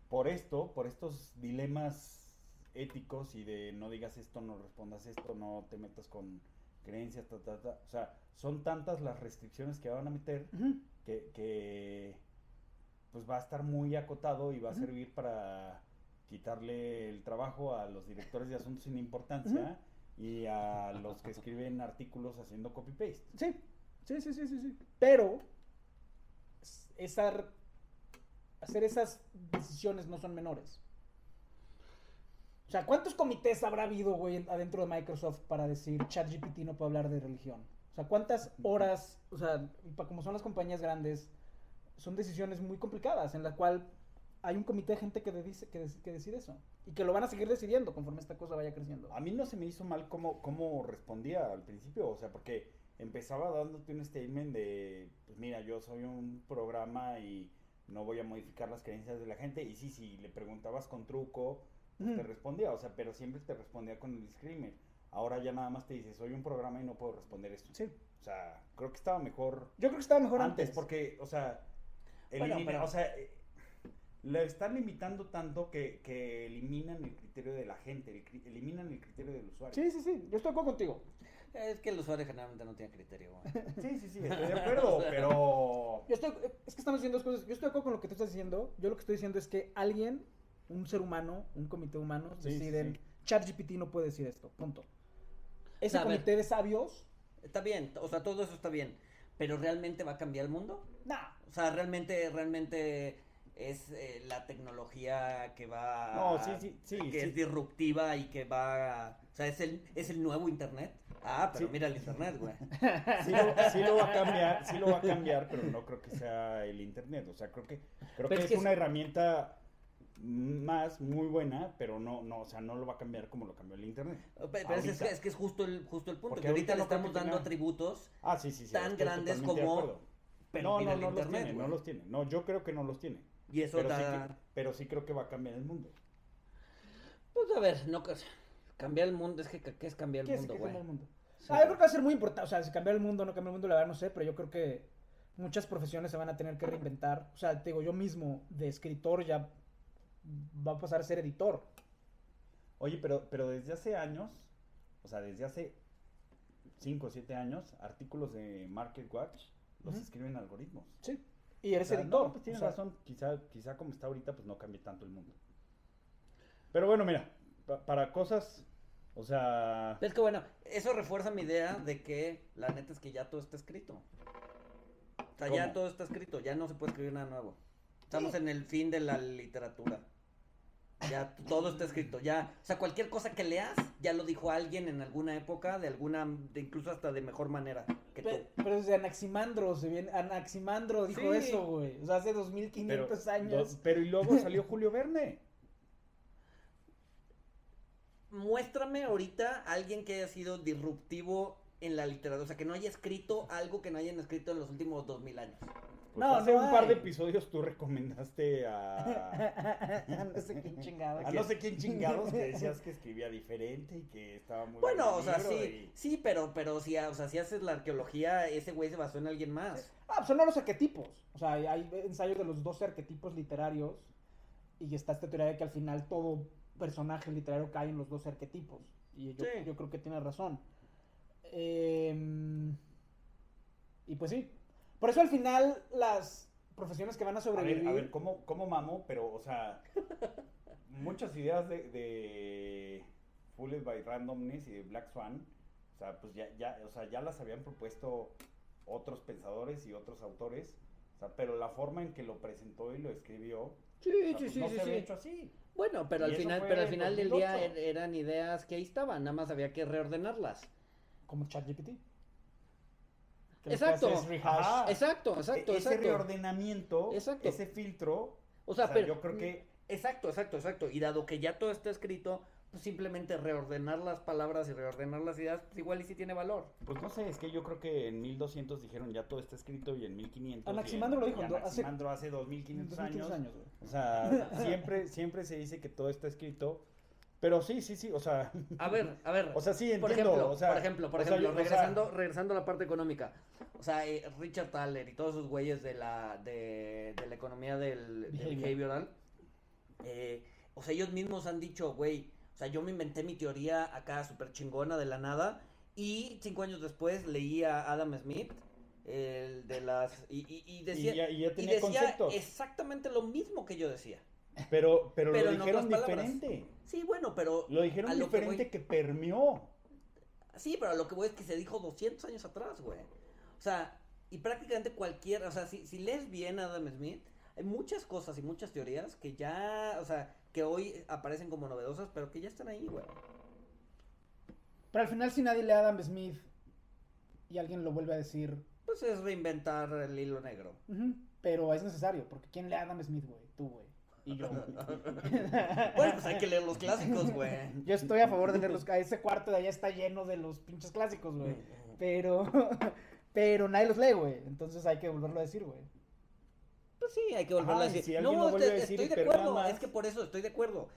Speaker 3: por esto por estos dilemas éticos y de no digas esto no respondas esto no te metas con creencias ta, ta, ta. o sea son tantas las restricciones que van a meter que, que pues va a estar muy acotado y va a servir para quitarle el trabajo a los directores de asuntos sin importancia y a los que escriben artículos haciendo copy-paste.
Speaker 4: Sí, sí, sí, sí, sí, Pero esa, hacer esas decisiones no son menores. O sea, ¿cuántos comités habrá habido, güey, adentro de Microsoft para decir ChatGPT no puede hablar de religión? O sea, ¿cuántas horas, o sea, como son las compañías grandes, son decisiones muy complicadas en las cuales hay un comité de gente que, dice, que, que, decide eso. Y que lo van a seguir decidiendo conforme esta cosa vaya creciendo.
Speaker 3: A mí no se me hizo mal cómo, cómo respondía al principio. O sea, porque empezaba dándote un statement de, pues mira, yo soy un programa y no voy a modificar las creencias de la gente. Y sí, si le preguntabas con truco, pues te respondía. O sea, pero siempre te respondía con el disclaimer. ahora ya nada más te dice, soy un programa y no puedo responder esto. Sí. O sea, creo que estaba mejor.
Speaker 4: Yo creo que estaba mejor antes.
Speaker 3: porque, o sea, elimina, o sea, le están limitando tanto que, que, eliminan el criterio de la gente, eliminan el criterio del usuario.
Speaker 4: Sí, sí, sí, yo estoy contigo.
Speaker 2: Es que el usuario generalmente no tiene criterio.
Speaker 3: Sí, sí, sí, estoy de acuerdo, pero...
Speaker 4: Yo estoy, es que estamos diciendo dos cosas. Yo estoy de acuerdo con lo que tú estás diciendo. Yo lo que estoy diciendo es que alguien, un ser humano, un comité humano, deciden, ChatGPT no puede decir esto, punto. Ese comité de sabios...
Speaker 2: Está bien, o sea, todo eso está bien, pero ¿realmente va a cambiar el mundo?
Speaker 4: No.
Speaker 2: O sea, realmente, realmente es eh, la tecnología que va...
Speaker 3: No, sí, sí, sí.
Speaker 2: Que es disruptiva y que va... O sea, es el, es el nuevo Internet. Ah, pero mira el internet, güey.
Speaker 3: Sí lo, sí lo, va a cambiar, sí lo va a cambiar, pero no creo que sea el internet. O sea, creo que, creo que es, una herramienta más muy buena, pero no, no, o sea, no lo va a cambiar como lo cambió el internet.
Speaker 2: Pero es, que, es, que es justo el, justo el punto, que ahorita, le estamos dando atributos ah, sí, sí, tan grandes como
Speaker 3: pero no, no, no los tiene, no los tiene. No, yo creo que no los tiene.
Speaker 2: Y eso
Speaker 3: pero, sí pero sí creo que va a cambiar el mundo.
Speaker 2: Pues a ver, no cambiar el mundo, es que ¿qué es cambiar el mundo, güey?
Speaker 4: ah, yo creo que va a ser muy importante. O sea, si cambiar el mundo o no cambiar el mundo, la verdad no sé, pero yo creo que muchas profesiones se van a tener que reinventar. O sea, te digo, yo mismo de escritor ya va a pasar a ser editor.
Speaker 3: Oye, pero, pero desde hace años, o sea, desde hace 5 o 7 años, artículos de Market Watch los escriben algoritmos.
Speaker 4: Sí. Y eres editor.
Speaker 3: pues tienes razón. Quizá, quizá como está ahorita, pues no cambie tanto el mundo. Pero bueno, mira, para cosas o sea.
Speaker 2: Es que bueno, eso refuerza mi idea de que la neta es que ya todo está escrito. O sea, ya todo está escrito, ya no se puede escribir nada nuevo. Estamos en el fin de la literatura. Ya todo está escrito, ya, o sea, cualquier cosa que leas, ya lo dijo alguien en alguna época, de alguna, de incluso hasta de mejor manera que
Speaker 4: pero, tú. Pero es de Anaximandro, se viene, Anaximandro dijo eso, güey, o sea, hace 2500 años.
Speaker 3: pero y luego salió Julio Verne
Speaker 2: muéstrame ahorita alguien que haya sido disruptivo en la literatura, o sea, que no haya escrito algo que no hayan escrito en los últimos dos mil años.
Speaker 3: Pues no, hace un par de episodios tú recomendaste a...
Speaker 4: no sé quién chingados.
Speaker 3: A no sé quién chingados que decías que escribía diferente y que estaba muy
Speaker 2: Bueno, o sea, sí, sí, pero, pero si, o sea, si haces la arqueología, ese güey se basó en alguien más.
Speaker 4: Ah, pues son los arquetipos. O sea, hay ensayos de los dos arquetipos literarios y está esta teoría de que al final todo personaje literario cae en los dos arquetipos. Y yo, yo creo que tiene razón. Em, y pues sí. Por eso al final las profesiones que van a sobrevivir.
Speaker 3: A ver, a ver ¿cómo, ¿cómo, mamo? Pero, o sea, muchas ideas de, de Fooled by Randomness y de Black Swan, o sea, pues ya, ya, o sea, ya las habían propuesto otros pensadores y otros autores, o sea, pero la forma en que lo presentó y lo escribió,
Speaker 4: sí, sí, pues, sí,
Speaker 3: no
Speaker 4: sí,
Speaker 3: se había hecho así.
Speaker 2: Bueno, pero al final, pero al final del día er, eran ideas que ahí estaban, nada más había que reordenarlas.
Speaker 4: Como ChatGPT.
Speaker 2: Exacto. exacto, exacto,
Speaker 3: e-, ese reordenamiento, ese filtro,
Speaker 2: o sea, pero yo creo que exacto, exacto, exacto, y dado que ya todo está escrito, pues simplemente reordenar las palabras y reordenar las ideas, pues igual y si tiene valor.
Speaker 3: Pues no sé, es que yo creo que en 1200 dijeron ya todo está escrito y en 1500.
Speaker 4: Anaximandro lo dijo,
Speaker 3: Anaximandro hace, 2500 años. años o sea, siempre, siempre se dice que todo está escrito. Pero sí, sí, sí, o sea.
Speaker 2: A ver, a ver.
Speaker 3: O sea, sí, entiendo.
Speaker 2: Por ejemplo, o sea, por ejemplo, por ejemplo regresando, regresando a la parte económica. O sea, eh, Richard Thaler y todos esos güeyes de la, de, de la economía del, behavioral. Eh, o sea, ellos mismos han dicho, güey, o sea, yo me inventé mi teoría acá súper chingona de la nada. Y cinco años después leí a Adam Smith. El de las. Y, decía.
Speaker 3: Y ya, tenía
Speaker 2: exactamente lo mismo que yo decía.
Speaker 3: Pero, pero, lo dijeron diferente.
Speaker 2: Sí, bueno, pero.
Speaker 3: Lo dijeron diferente que, permeó.
Speaker 2: Sí, pero lo que voy es que se dijo 200 años atrás, güey. O sea, y prácticamente cualquier. O sea, si, si lees bien a Adam Smith, hay muchas cosas y muchas teorías que ya. O sea, que hoy aparecen como novedosas, pero que ya están ahí, güey.
Speaker 4: Pero al final, si nadie lee a Adam Smith y alguien lo vuelve a decir.
Speaker 2: Pues es reinventar el hilo negro.
Speaker 4: Pero es necesario, porque ¿quién lee a Adam Smith, güey? Tú, güey. Y yo.
Speaker 2: bueno, pues hay que leer los clásicos, güey.
Speaker 4: Yo estoy a favor de leerlos. Ese cuarto de allá está lleno de los pinches clásicos, güey. Pero. Pero nadie los lee, güey. Entonces hay que volverlo a decir, güey.
Speaker 2: Pues sí, hay que volverlo a decir. no, estoy de acuerdo, es que por eso estoy de acuerdo.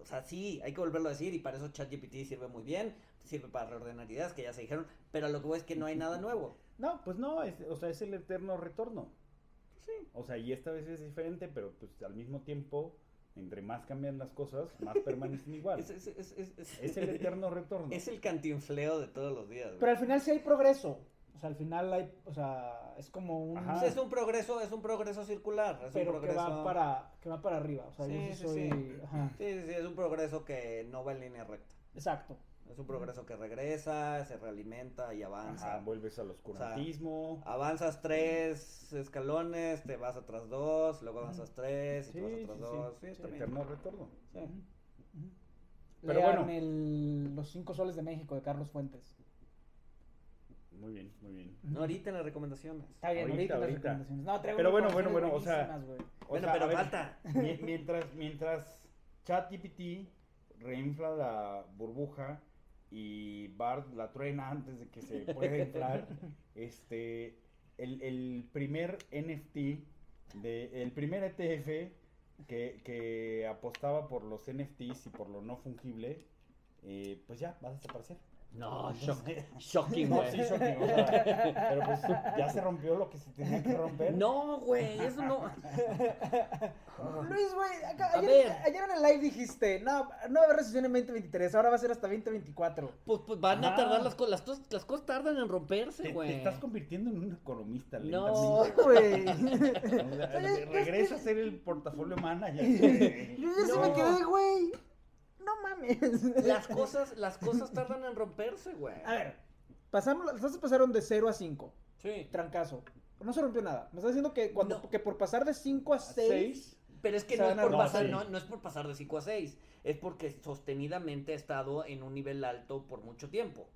Speaker 2: o sea, sí, hay que volverlo a decir y para eso ChatGPT sirve muy bien, sirve para reordenar ideas que ya se dijeron, pero lo que voy es que no hay nada nuevo.
Speaker 3: No, pues no, o sea, es el eterno retorno. Sí. O sea, y esta vez es diferente, pero pues al mismo tiempo, entre más cambian las cosas, más permanecen igual.
Speaker 2: es, es,
Speaker 3: es, el eterno retorno.
Speaker 2: Es el cantinfleo de todos los días.
Speaker 4: Pero al final sí hay progreso. O sea, al final hay, o sea, es como un...
Speaker 2: Es un progreso, es un progreso circular. Es
Speaker 4: pero
Speaker 2: un progreso...
Speaker 4: que, va para, que va para arriba. O sea, sí, sí, soy...
Speaker 2: sí. sí, sí, es un progreso que no va en línea recta.
Speaker 4: Exacto.
Speaker 2: Es un progreso que regresa, se realimenta y avanza.
Speaker 3: Ajá, vuelves al oscurantismo.
Speaker 2: avanzas tres escalones, te vas atrás dos, luego avanzas tres y te vas atrás dos. Sí,
Speaker 3: está Eterno retorno. Sí.
Speaker 4: Pero bueno. El, los cinco soles de México de Carlos Fuentes.
Speaker 3: Muy bien, muy bien.
Speaker 2: No, ahorita en las recomendaciones.
Speaker 4: Está bien, ahorita, ahorita, las recomendaciones. No,
Speaker 3: pero bueno, bueno, bueno, o sea,
Speaker 2: bueno, pero falta.
Speaker 3: Mientras, mientras ChatGPT reinfla la burbuja y Bart la truena antes de que se pueda inflar, este, el, el primer NFT, de, el primer ETF que, que apostaba por los NFTs y por lo no fungible, eh, pues ya, va a desaparecer.
Speaker 2: No, shocking, güey.
Speaker 3: sí, shocking. O sea, pero pues ya se rompió lo que se tenía que romper.
Speaker 2: No, güey, eso no.
Speaker 4: Luis, güey, ayer, ayer, en el live dijiste, no, no va a haber recesión en 2023, ahora va a ser hasta 2024.
Speaker 2: Pues, pues van a tardar las cosas, las, las, cosas tardan en romperse, güey.
Speaker 3: Te, estás convirtiendo en un economista,
Speaker 2: No, güey.
Speaker 3: regresa a ser el portafolio manager.
Speaker 4: Yo ya se me quedé, güey no mames.
Speaker 2: Las cosas, las cosas tardan en romperse, güey.
Speaker 4: A ver, pasamos, las cosas pasaron de 0 a 5.
Speaker 2: Sí.
Speaker 4: Trancazo. No se rompió nada. Me estás diciendo que cuando que por pasar de 5 a 6.
Speaker 2: Pero es que no es, por pasar, no, no es por pasar de 5 a 6. Es porque sostenidamente ha estado en un nivel alto por mucho tiempo.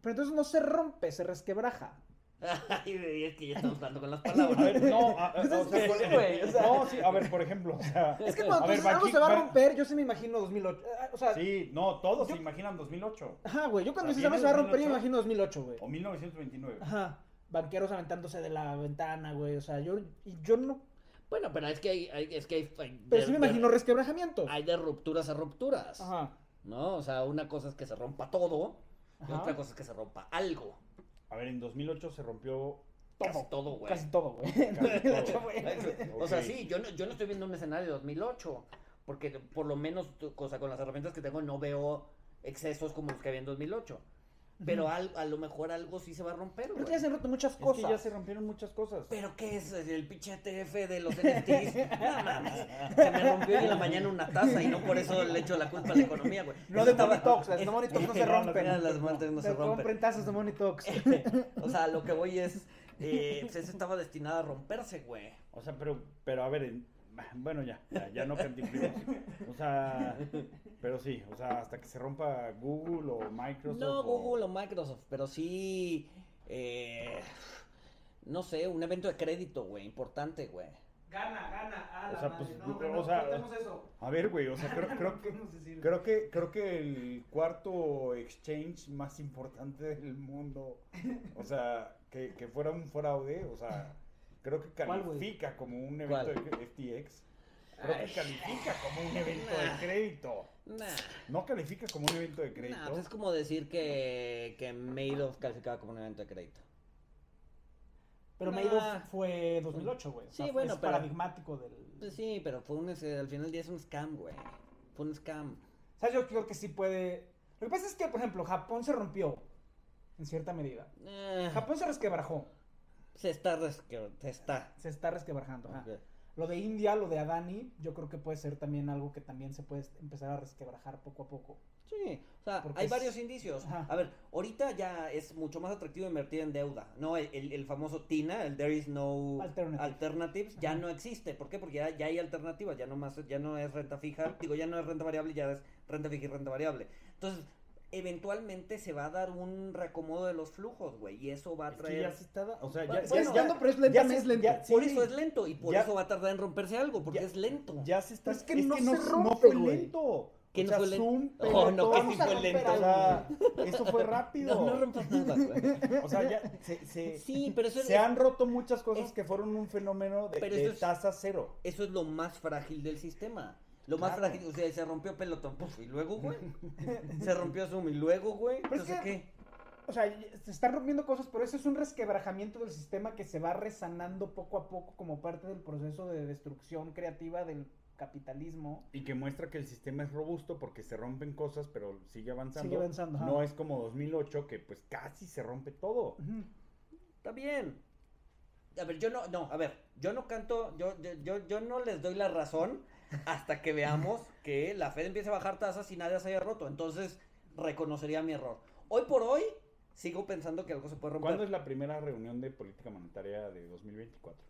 Speaker 4: Pero entonces no se rompe, se resquebraja.
Speaker 2: Ay, es que ya estamos hablando con las palabras.
Speaker 3: A ver, no, a, o sea, no, sí, a ver, por ejemplo, o sea,
Speaker 4: es que cuando ver, algo se va a romper, yo sí me imagino 2008, o sea,
Speaker 3: sí, no, todos se imaginan 2008.
Speaker 4: Ajá, güey, yo cuando dices algo se va a romper, yo me imagino 2008, güey.
Speaker 3: O 1929.
Speaker 4: Ajá. Banqueros aventándose de la ventana, güey, o sea, yo y yo no
Speaker 2: bueno, pero es que hay, hay es que hay,
Speaker 4: Pero sí me imagino resquebrajamientos.
Speaker 2: Hay de rupturas a rupturas. Ajá. ¿No? O sea, una cosa es que se rompa todo y otra cosa es que se rompa algo.
Speaker 3: A ver, en 2008 se rompió
Speaker 2: todo, todo, güey.
Speaker 4: Casi todo, güey.
Speaker 2: O sea, sí, yo no, yo no estoy viendo un escenario de 2008, porque por lo menos, cosa con las herramientas que tengo, no veo excesos como los que había en 2008. Pero a lo mejor algo sí se va a romper,
Speaker 4: güey. ya se han roto muchas cosas.
Speaker 3: Es que ya se rompieron muchas cosas.
Speaker 2: ¿Pero qué es? ¿El pinche TF de los NFTs? Se me rompió en la mañana una taza y no por eso le echo la culpa a la economía, güey.
Speaker 4: No de estaba... Monitox, las de Monitox no se rompen.
Speaker 2: Las no se rompen.
Speaker 4: Compren tazas de Monitox.
Speaker 2: o sea, lo que voy es... Eh, pues eso estaba destinado a romperse, güey.
Speaker 3: O sea, pero, pero a ver, bueno, ya, ya, ya no cantiflemos. O sea, pero sí, o sea, hasta que se rompa Google o Microsoft.
Speaker 2: No, Google o Microsoft, pero sí, eh, no sé, un evento de crédito, güey, importante, güey.
Speaker 4: Gana, gana, a la
Speaker 3: o sea, pues, no, o sea, eso. A ver, güey, o sea, creo, creo, que, creo, que, creo que el cuarto exchange más importante del mundo, o sea, que, que fuera un fraude, o sea creo que califica como un evento de FTX. Creo que califica como un evento de crédito. No califica como un evento de crédito.
Speaker 2: Pues es como decir que, que Madoff calificaba como un evento de crédito.
Speaker 4: Pero Madoff fue 2008, güey.
Speaker 2: Sí, bueno,
Speaker 4: es
Speaker 2: pero,
Speaker 4: paradigmático del.
Speaker 2: Pues sí, pero fue un, al final del día es un scam, güey. Fue un scam.
Speaker 4: O sea, yo creo que sí puede. Lo que pasa es que, por ejemplo, Japón se rompió. En cierta medida. Eh. Japón se resquebrajó.
Speaker 2: Se está, resque... se está.
Speaker 4: Se está resquebrajando. Lo de India, lo de Adani, yo creo que puede ser también algo que también se puede empezar a resquebrajar poco a poco.
Speaker 2: Sí, o sea, hay varios indicios. A ver, ahorita ya es mucho más atractivo invertir en deuda. No, el, famoso TINA, el There is no alternatives, ya no existe. ¿Por qué? Porque ya, ya, hay alternativas, ya no más, ya no es renta fija, digo, ya no es renta variable, ya es renta fija y renta variable. Entonces, eventualmente se va a dar un reacomodo de los flujos, güey, y eso va a traer...
Speaker 3: ya se está, o sea, ya,
Speaker 4: bueno, ya, pero es lento, es lento.
Speaker 2: por eso es lento, y por eso va a tardar en romperse algo, porque es lento.
Speaker 3: Ya se está...
Speaker 4: es que, no, se rompe, no fue lento.
Speaker 2: Que no fue lento.
Speaker 3: Oh, no, que sí fue lento. O sea, eso fue rápido.
Speaker 2: No, no rompas nada, güey.
Speaker 3: O sea, ya se, se,
Speaker 2: sí, pero eso
Speaker 3: se han roto muchas cosas que fueron un fenómeno de, de tasa cero.
Speaker 2: Eso es lo más frágil del sistema. Lo más frágil, o sea, se rompió pelotón, y luego, güey. se rompió Zoom y luego, güey. Entonces, ¿qué?
Speaker 4: O sea, se están rompiendo cosas, pero eso es un resquebrajamiento del sistema que se va resanando poco a poco como parte del proceso de destrucción creativa del capitalismo.
Speaker 3: Y que muestra que el sistema es robusto porque se rompen cosas, pero sigue avanzando.
Speaker 4: Sigue avanzando.
Speaker 3: No es como 2008 que pues casi se rompe todo.
Speaker 2: Está bien. A ver, yo no, no, a ver, yo no canto, yo, yo, yo no les doy la razón hasta que veamos que la Fed empiece a bajar tasas y nadie se haya roto. Entonces, reconocería mi error. Hoy por hoy, sigo pensando que algo se puede romper.
Speaker 3: ¿Cuándo es la primera reunión de política monetaria de 2024?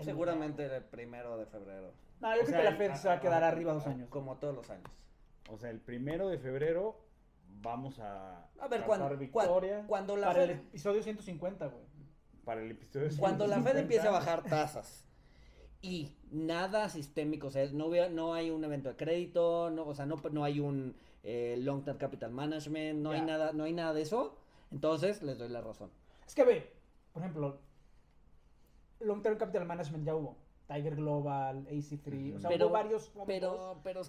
Speaker 2: Seguramente el primero de febrero.
Speaker 4: No, yo creo que la Fed se va a quedar arriba dos años.
Speaker 2: Como todos los años.
Speaker 3: O sea, el primero de febrero vamos a.
Speaker 2: A ver, cuando,
Speaker 3: victoria.
Speaker 2: Cuando la
Speaker 4: Para el episodio 150, güey.
Speaker 3: Para el episodio 150.
Speaker 2: Cuando la Fed empiece a bajar tasas y nada sistémico, o sea, no, no hay un evento de crédito, no, o sea, no, no hay un eh, long term capital management, no hay nada, no hay nada de eso, entonces les doy la razón.
Speaker 4: Es que ve, por ejemplo, long term capital management ya hubo. Tiger Global, AC3, o sea, hubo varios
Speaker 2: pero, pero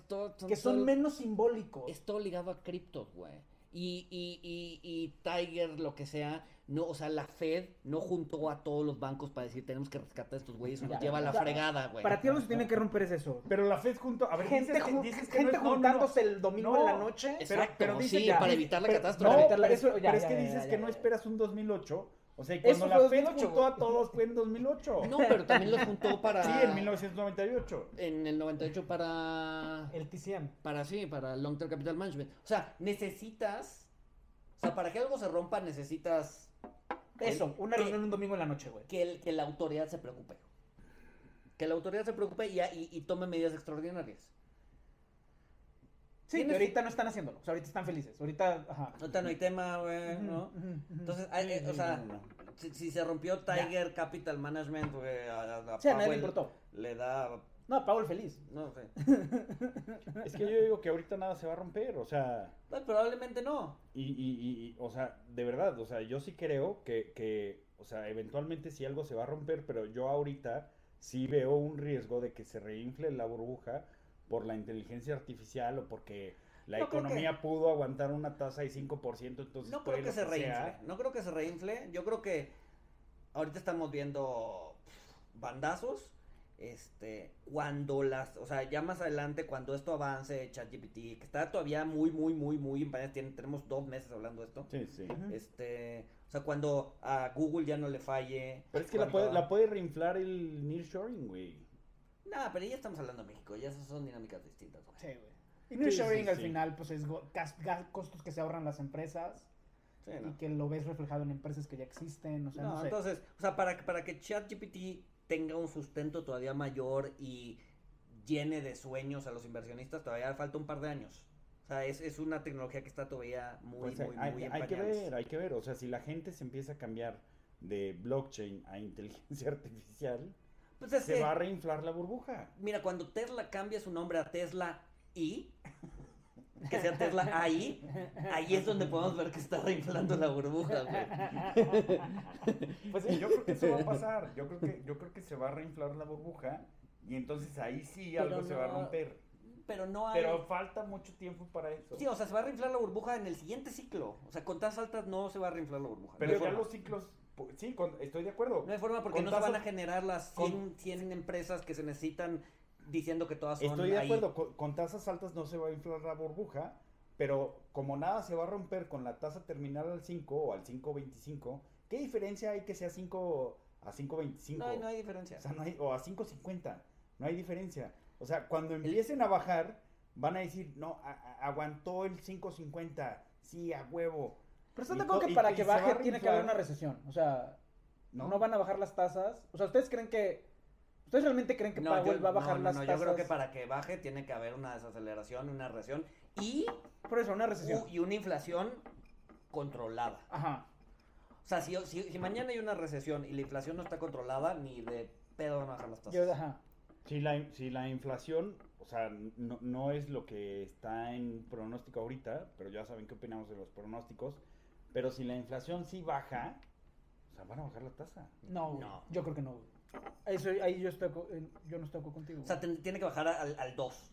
Speaker 4: que son menos simbólicos.
Speaker 2: Es todo ligado a criptos, güey. Y, y, y, y Tiger, lo que sea, no, o sea, la Fed no juntó a todos los bancos para decir tenemos que rescatar a estos güeyes, nos lleva a la fregada, güey.
Speaker 4: Para ti lo que se tiene que romper es eso.
Speaker 3: Pero la Fed junto, a ver,
Speaker 4: gente, dices que, gente juntándose el domingo en la noche.
Speaker 2: Exacto, pero, sí, para evitar la catástrofe.
Speaker 3: No, pero, es que dices que no esperas un 2008. O sea, cuando la Fed juntó a todos fue en 2008.
Speaker 2: No, pero también los juntó para...
Speaker 3: Sí, en 1998.
Speaker 2: En el 98 para...
Speaker 4: El TCM.
Speaker 2: Para, sí, para Long Term Capital Management. O sea, necesitas... O sea, para que algo se rompa necesitas
Speaker 4: eso, una reunión un domingo en la noche, güey.
Speaker 2: Que, que la autoridad se preocupe. Que la autoridad se preocupe y, y, tome medidas extraordinarias.
Speaker 4: Sí, que ahorita no están haciéndolo. O sea, ahorita están felices. Ahorita, ajá.
Speaker 2: Ahorita no hay tema, güey, ¿no? Entonces, eh, o sea, si, se rompió Tiger Capital Management, güey, a, a,
Speaker 4: sí, nadie le importó.
Speaker 2: Le da
Speaker 4: no, Paul feliz.
Speaker 2: No sé.
Speaker 3: es que yo digo que ahorita nada se va a romper, o sea.
Speaker 2: Pues probablemente no.
Speaker 3: Y, y, y, o sea, de verdad, o sea, yo sí creo que, que, o sea, eventualmente sí algo se va a romper, pero yo ahorita sí veo un riesgo de que se reinfle la burbuja por la inteligencia artificial o porque la economía pudo aguantar una tasa de 5%, entonces...
Speaker 2: No creo que se reinfle, no creo que se reinfle, yo creo que ahorita estamos viendo bandazos este, cuando las, o sea, ya más adelante, cuando esto avance, ChatGPT, que está todavía muy, muy, muy, muy en tenemos dos meses hablando de esto.
Speaker 3: Sí, sí.
Speaker 2: Este, o sea, cuando a Google ya no le falle.
Speaker 3: Pero es que la puede, la puede reinflar el nearshoring, güey.
Speaker 2: Nah, pero ya estamos hablando de México, ya esas son dinámicas distintas, güey.
Speaker 4: Sí, güey. Y nearshoring al final, pues es costos que se ahorran las empresas. Y que lo ves reflejado en empresas que ya existen, o sea, no,
Speaker 2: entonces, o sea, para, para que ChatGPT tenga un sustento todavía mayor y llene de sueños a los inversionistas, todavía falta un par de años. O sea, es, es una tecnología que está todavía muy, pues, muy,
Speaker 3: hay,
Speaker 2: muy
Speaker 3: Hay que ver, hay que ver. O sea, si la gente se empieza a cambiar de blockchain a inteligencia artificial, pues se va a reinflar la burbuja.
Speaker 2: Mira, cuando Tesla cambia su nombre a Tesla I, que sea Tesla ahí, ahí es donde podemos ver que está reinflando la burbuja, güey.
Speaker 3: Pues sí, yo creo que eso va a pasar. Yo creo que, yo creo que se va a reinflar la burbuja y entonces ahí sí algo se va a romper.
Speaker 2: Pero no hay...
Speaker 3: Pero falta mucho tiempo para eso.
Speaker 2: Sí, o sea, se va a reinflar la burbuja en el siguiente ciclo. O sea, con tasas altas no se va a reinflar la burbuja.
Speaker 3: Pero ya los ciclos Sí, estoy de acuerdo.
Speaker 2: No hay forma porque no se van a generar las 100, 100, empresas que se necesitan diciendo que todas son
Speaker 3: Estoy de acuerdo, con, tasas altas no se va a inflar la burbuja, pero como nada se va a romper con la tasa terminal al 5 o al 5.25, ¿qué diferencia hay que sea 5 a 5.25?
Speaker 2: No, no hay diferencia.
Speaker 3: O, sea, no hay, o a 5.50, no hay diferencia. O sea, cuando empiecen a bajar, van a decir, no, aguantó el 5.50, sí, a huevo.
Speaker 4: Pero está de que para que baje tiene que haber una recesión. O sea, ¿No? ¿no? van a bajar las tasas. O sea, ¿ustedes creen que ¿Ustedes realmente creen que Powell va a bajar las tasas? No,
Speaker 2: yo creo que para que baje tiene que haber una desaceleración, una recesión y...
Speaker 4: Por eso, una recesión.
Speaker 2: Y una inflación controlada.
Speaker 4: Ajá.
Speaker 2: O sea, si, si, mañana hay una recesión y la inflación no está controlada, ni de pedo van a bajar las tasas. Yo, ajá.
Speaker 3: Si la, si la inflación, o sea, no, no es lo que está en pronóstico ahorita, pero ya saben qué opinamos de los pronósticos, pero si la inflación sí baja, o sea, van a bajar la tasa.
Speaker 4: No, no. yo creo que no. Eso, ahí yo, estoy, yo no estoy contigo.
Speaker 2: O sea, tiene que bajar al, al 2.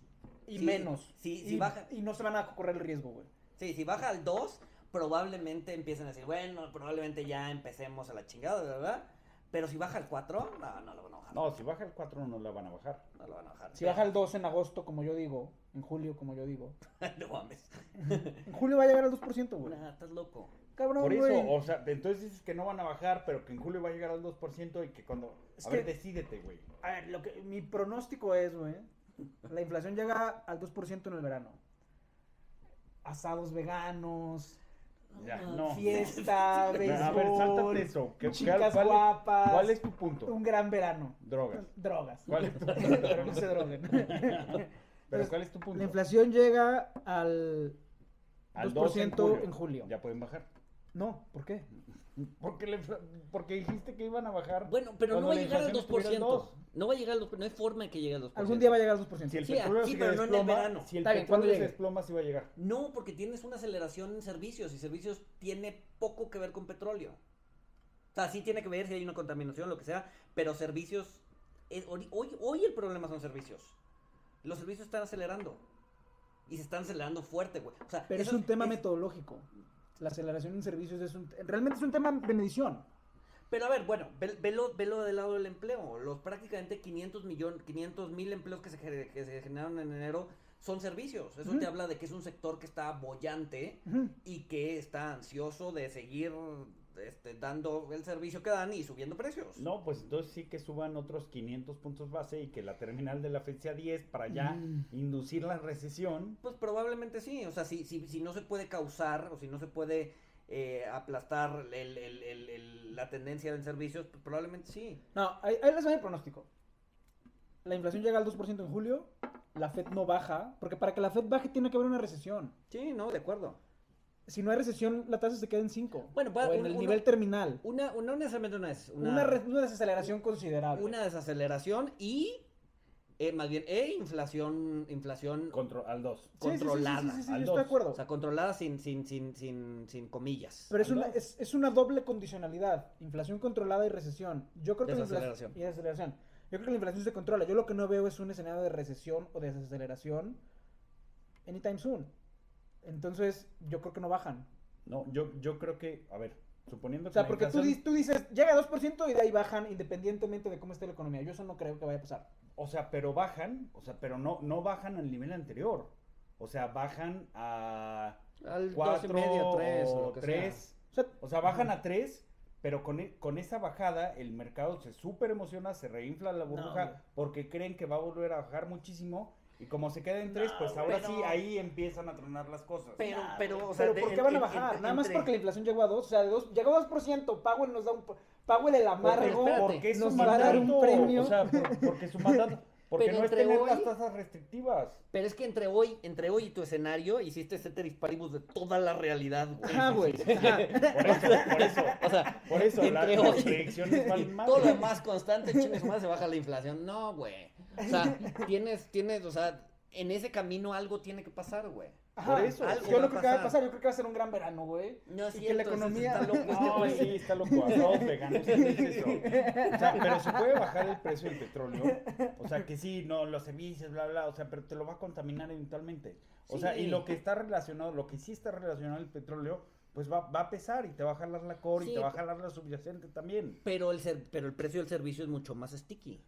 Speaker 4: y menos.
Speaker 2: Sí, si baja.
Speaker 4: Y no se van a correr el riesgo, güey.
Speaker 2: Sí, si baja al 2, probablemente empiecen a decir, bueno, probablemente ya empecemos a la chingada, ¿verdad? Pero si baja al 4, no, no lo van a bajar.
Speaker 3: No, si baja al 4 no la van a bajar.
Speaker 2: No lo van a bajar.
Speaker 4: Si baja al 2 en agosto, como yo digo, en julio, como yo digo.
Speaker 2: no mames.
Speaker 4: en julio va a llegar al 2%, güey.
Speaker 2: Nah, estás loco.
Speaker 4: Cabrón,
Speaker 3: Por eso,
Speaker 4: güey.
Speaker 3: o sea, entonces dices que no van a bajar, pero que en julio va a llegar al 2% y que cuando...
Speaker 4: Es
Speaker 3: a
Speaker 4: que-
Speaker 3: ver, decídete, güey.
Speaker 4: A ver, lo que, mi pronóstico es, güey, la inflación llega al 2% en el verano. Asados veganos,
Speaker 3: Ya,
Speaker 2: No,
Speaker 3: no.
Speaker 4: fiesta,
Speaker 3: A ver,
Speaker 4: béisbol,
Speaker 3: sáltate eso. ¿Qué-
Speaker 4: chicas
Speaker 3: cuál-
Speaker 4: guapas.
Speaker 3: ¿Cuál es tu punto?
Speaker 4: Un gran verano.
Speaker 3: Drogas.
Speaker 4: Drogas.
Speaker 3: ¿Cuál es tu
Speaker 4: Pero no se droguen.
Speaker 3: Pero ¿cuál es tu punto?
Speaker 4: La inflación llega al
Speaker 3: Al
Speaker 4: 2%
Speaker 3: 2 en julio.
Speaker 4: en julio.
Speaker 3: Ya pueden bajar.
Speaker 4: No, ¿por qué?
Speaker 3: Porque, infla- porque dijiste que iban a bajar.
Speaker 2: Bueno, pero no va a llegar al
Speaker 3: inflación estuviera al
Speaker 2: 2%.
Speaker 3: 2.
Speaker 2: No va a llegar al 2%. No hay forma de que llegue al 2%.
Speaker 4: Algún día va a llegar al 2%.
Speaker 3: Si el
Speaker 2: Sí,
Speaker 3: petróleo se
Speaker 2: pero no en el
Speaker 3: desploma,
Speaker 2: verano.
Speaker 3: si el
Speaker 4: Está bien, ¿cuándo
Speaker 3: petróleo se desploma, sí va a llegar.
Speaker 2: No, porque tienes una aceleración en servicios y servicios tiene poco que ver con petróleo. O sea, sí tiene que ver si hay una contaminación, lo que sea, pero servicios... eh, hoy, hoy, el problema son servicios. Los servicios están acelerando. Y se están acelerando fuerte, güey. O sea,
Speaker 4: Pero es un tema metodológico. La aceleración en servicios es un... Realmente es un tema de medición.
Speaker 2: Pero a ver, bueno, ve- velo, velo del lado del empleo. Los prácticamente 500 millones, 500 mil empleos que se, gener- que se generaron en enero son servicios. Eso te habla de que es un sector que está bollante y que está ansioso de seguir este, dando el servicio que dan y subiendo precios.
Speaker 3: No, pues entonces sí que suban otros 500 puntos base y que la terminal de la Fed sea 10 para ya
Speaker 4: Mm.
Speaker 3: inducir la recesión.
Speaker 2: Pues probablemente sí. O sea, si, si, si no se puede causar o si no se puede eh, aplastar el- el- el- el- la tendencia en servicios, pues probablemente sí.
Speaker 4: No, ahí, ahí les va mi pronóstico. La inflación llega al 2% en julio, la Fed no baja, porque para que la Fed baje tiene que haber una recesión.
Speaker 2: Sí, no, de acuerdo.
Speaker 4: Si no hay recesión, la tasa se queda en 5.
Speaker 2: Bueno, pa-
Speaker 4: o en
Speaker 2: un-
Speaker 4: el
Speaker 2: uno-
Speaker 4: nivel terminal.
Speaker 2: Una, una, no necesariamente una es
Speaker 4: Una,
Speaker 2: una,
Speaker 4: re- una desaceleración considerable.
Speaker 2: una desaceleración y eh, más bien e inflación inflación
Speaker 3: Contro- al 2.
Speaker 4: Sí, sí, sí, sí,
Speaker 2: controlada.
Speaker 4: Sí, sí, sí,
Speaker 3: al
Speaker 4: yo
Speaker 3: dos.
Speaker 4: estoy de acuerdo.
Speaker 2: o sea controlada sin sin sin sin sin comillas
Speaker 4: Pero es una, es, es una doble condicionalidad. Inflación controlada y recesión. Yo creo que la inflación.
Speaker 2: Desaceleración.
Speaker 4: Y desaceleración. Yo creo que la inflación se controla. Yo lo que no veo es un escenario de recesión o de desaceleración anytime soon. Entonces, yo creo que no bajan.
Speaker 3: No, yo, yo creo que, a ver, suponiendo
Speaker 4: O
Speaker 3: que
Speaker 4: sea,
Speaker 3: la
Speaker 4: porque tú,
Speaker 3: inflación-
Speaker 4: di- tú dices, llega a 2% y de ahí bajan independientemente de cómo esté la economía. Yo eso no creo que vaya a pasar.
Speaker 3: O sea, pero bajan, o sea, pero no, no bajan al nivel anterior. O sea, bajan a
Speaker 2: al dos y
Speaker 3: 4
Speaker 2: medio tres o
Speaker 3: o
Speaker 2: lo que
Speaker 3: 3.
Speaker 4: O sea,
Speaker 3: O sea, bajan a 3, pero con, e- con esa bajada el mercado se súper emociona, se reinfla la burbuja porque creen que va a volver a bajar muchísimo. Y como se queda en 3, pues ahora
Speaker 2: pero-
Speaker 3: sí, ahí empiezan a tronar las cosas.
Speaker 2: pero
Speaker 4: Nah,
Speaker 2: pero o sea
Speaker 4: Pero
Speaker 2: de-
Speaker 4: ¿por qué van a bajar?
Speaker 2: en-
Speaker 4: Nada más porque la inflación llegó a 2. O sea, de dos, llegó a 2%. Powell nos da un... Powell el amargo
Speaker 3: porque es
Speaker 4: nos
Speaker 3: su
Speaker 4: va a dar
Speaker 3: mandato.
Speaker 4: un premio.
Speaker 3: O sea, por- porque su mandato. Porque
Speaker 2: Pero
Speaker 3: no es tener
Speaker 2: hoy-
Speaker 3: las tasas restrictivas.
Speaker 2: pero es que entre hoy entre hoy y tu escenario hiciste ceteris paribus de toda la realidad güey.
Speaker 4: Ajá, güey.
Speaker 3: Por eso, por eso.
Speaker 2: o sea
Speaker 3: Por eso, la-
Speaker 2: entre
Speaker 3: las
Speaker 2: hoy
Speaker 3: predicciones valen más.
Speaker 2: todo lo más constante chingue su madre, se baja la inflación no güey o sea tienes tienes o sea en ese camino algo tiene que pasar güey
Speaker 4: Ajá.
Speaker 3: Por eso.
Speaker 2: Algo
Speaker 4: Yo no
Speaker 2: a
Speaker 4: creo que va a
Speaker 2: pasar.
Speaker 4: Yo creo que va a ser un gran verano, güey.
Speaker 2: No es
Speaker 4: y que la economía...
Speaker 2: está loco.
Speaker 3: No, sí, está loco. Asados veganos. ¿quién dice eso? O sea, pero se puede bajar el precio del petróleo. O sea, que sí, no, los servicios, bla, bla. O sea, pero te lo va a contaminar eventualmente. O sea, y
Speaker 2: Sí.
Speaker 3: lo que está relacionado, lo que sí está relacionado al petróleo, pues va, va a pesar y te va a jalar la core
Speaker 2: Sí,
Speaker 3: y te va a jalar la subyacente también.
Speaker 2: pero el ser- pero el precio del servicio es mucho más sticky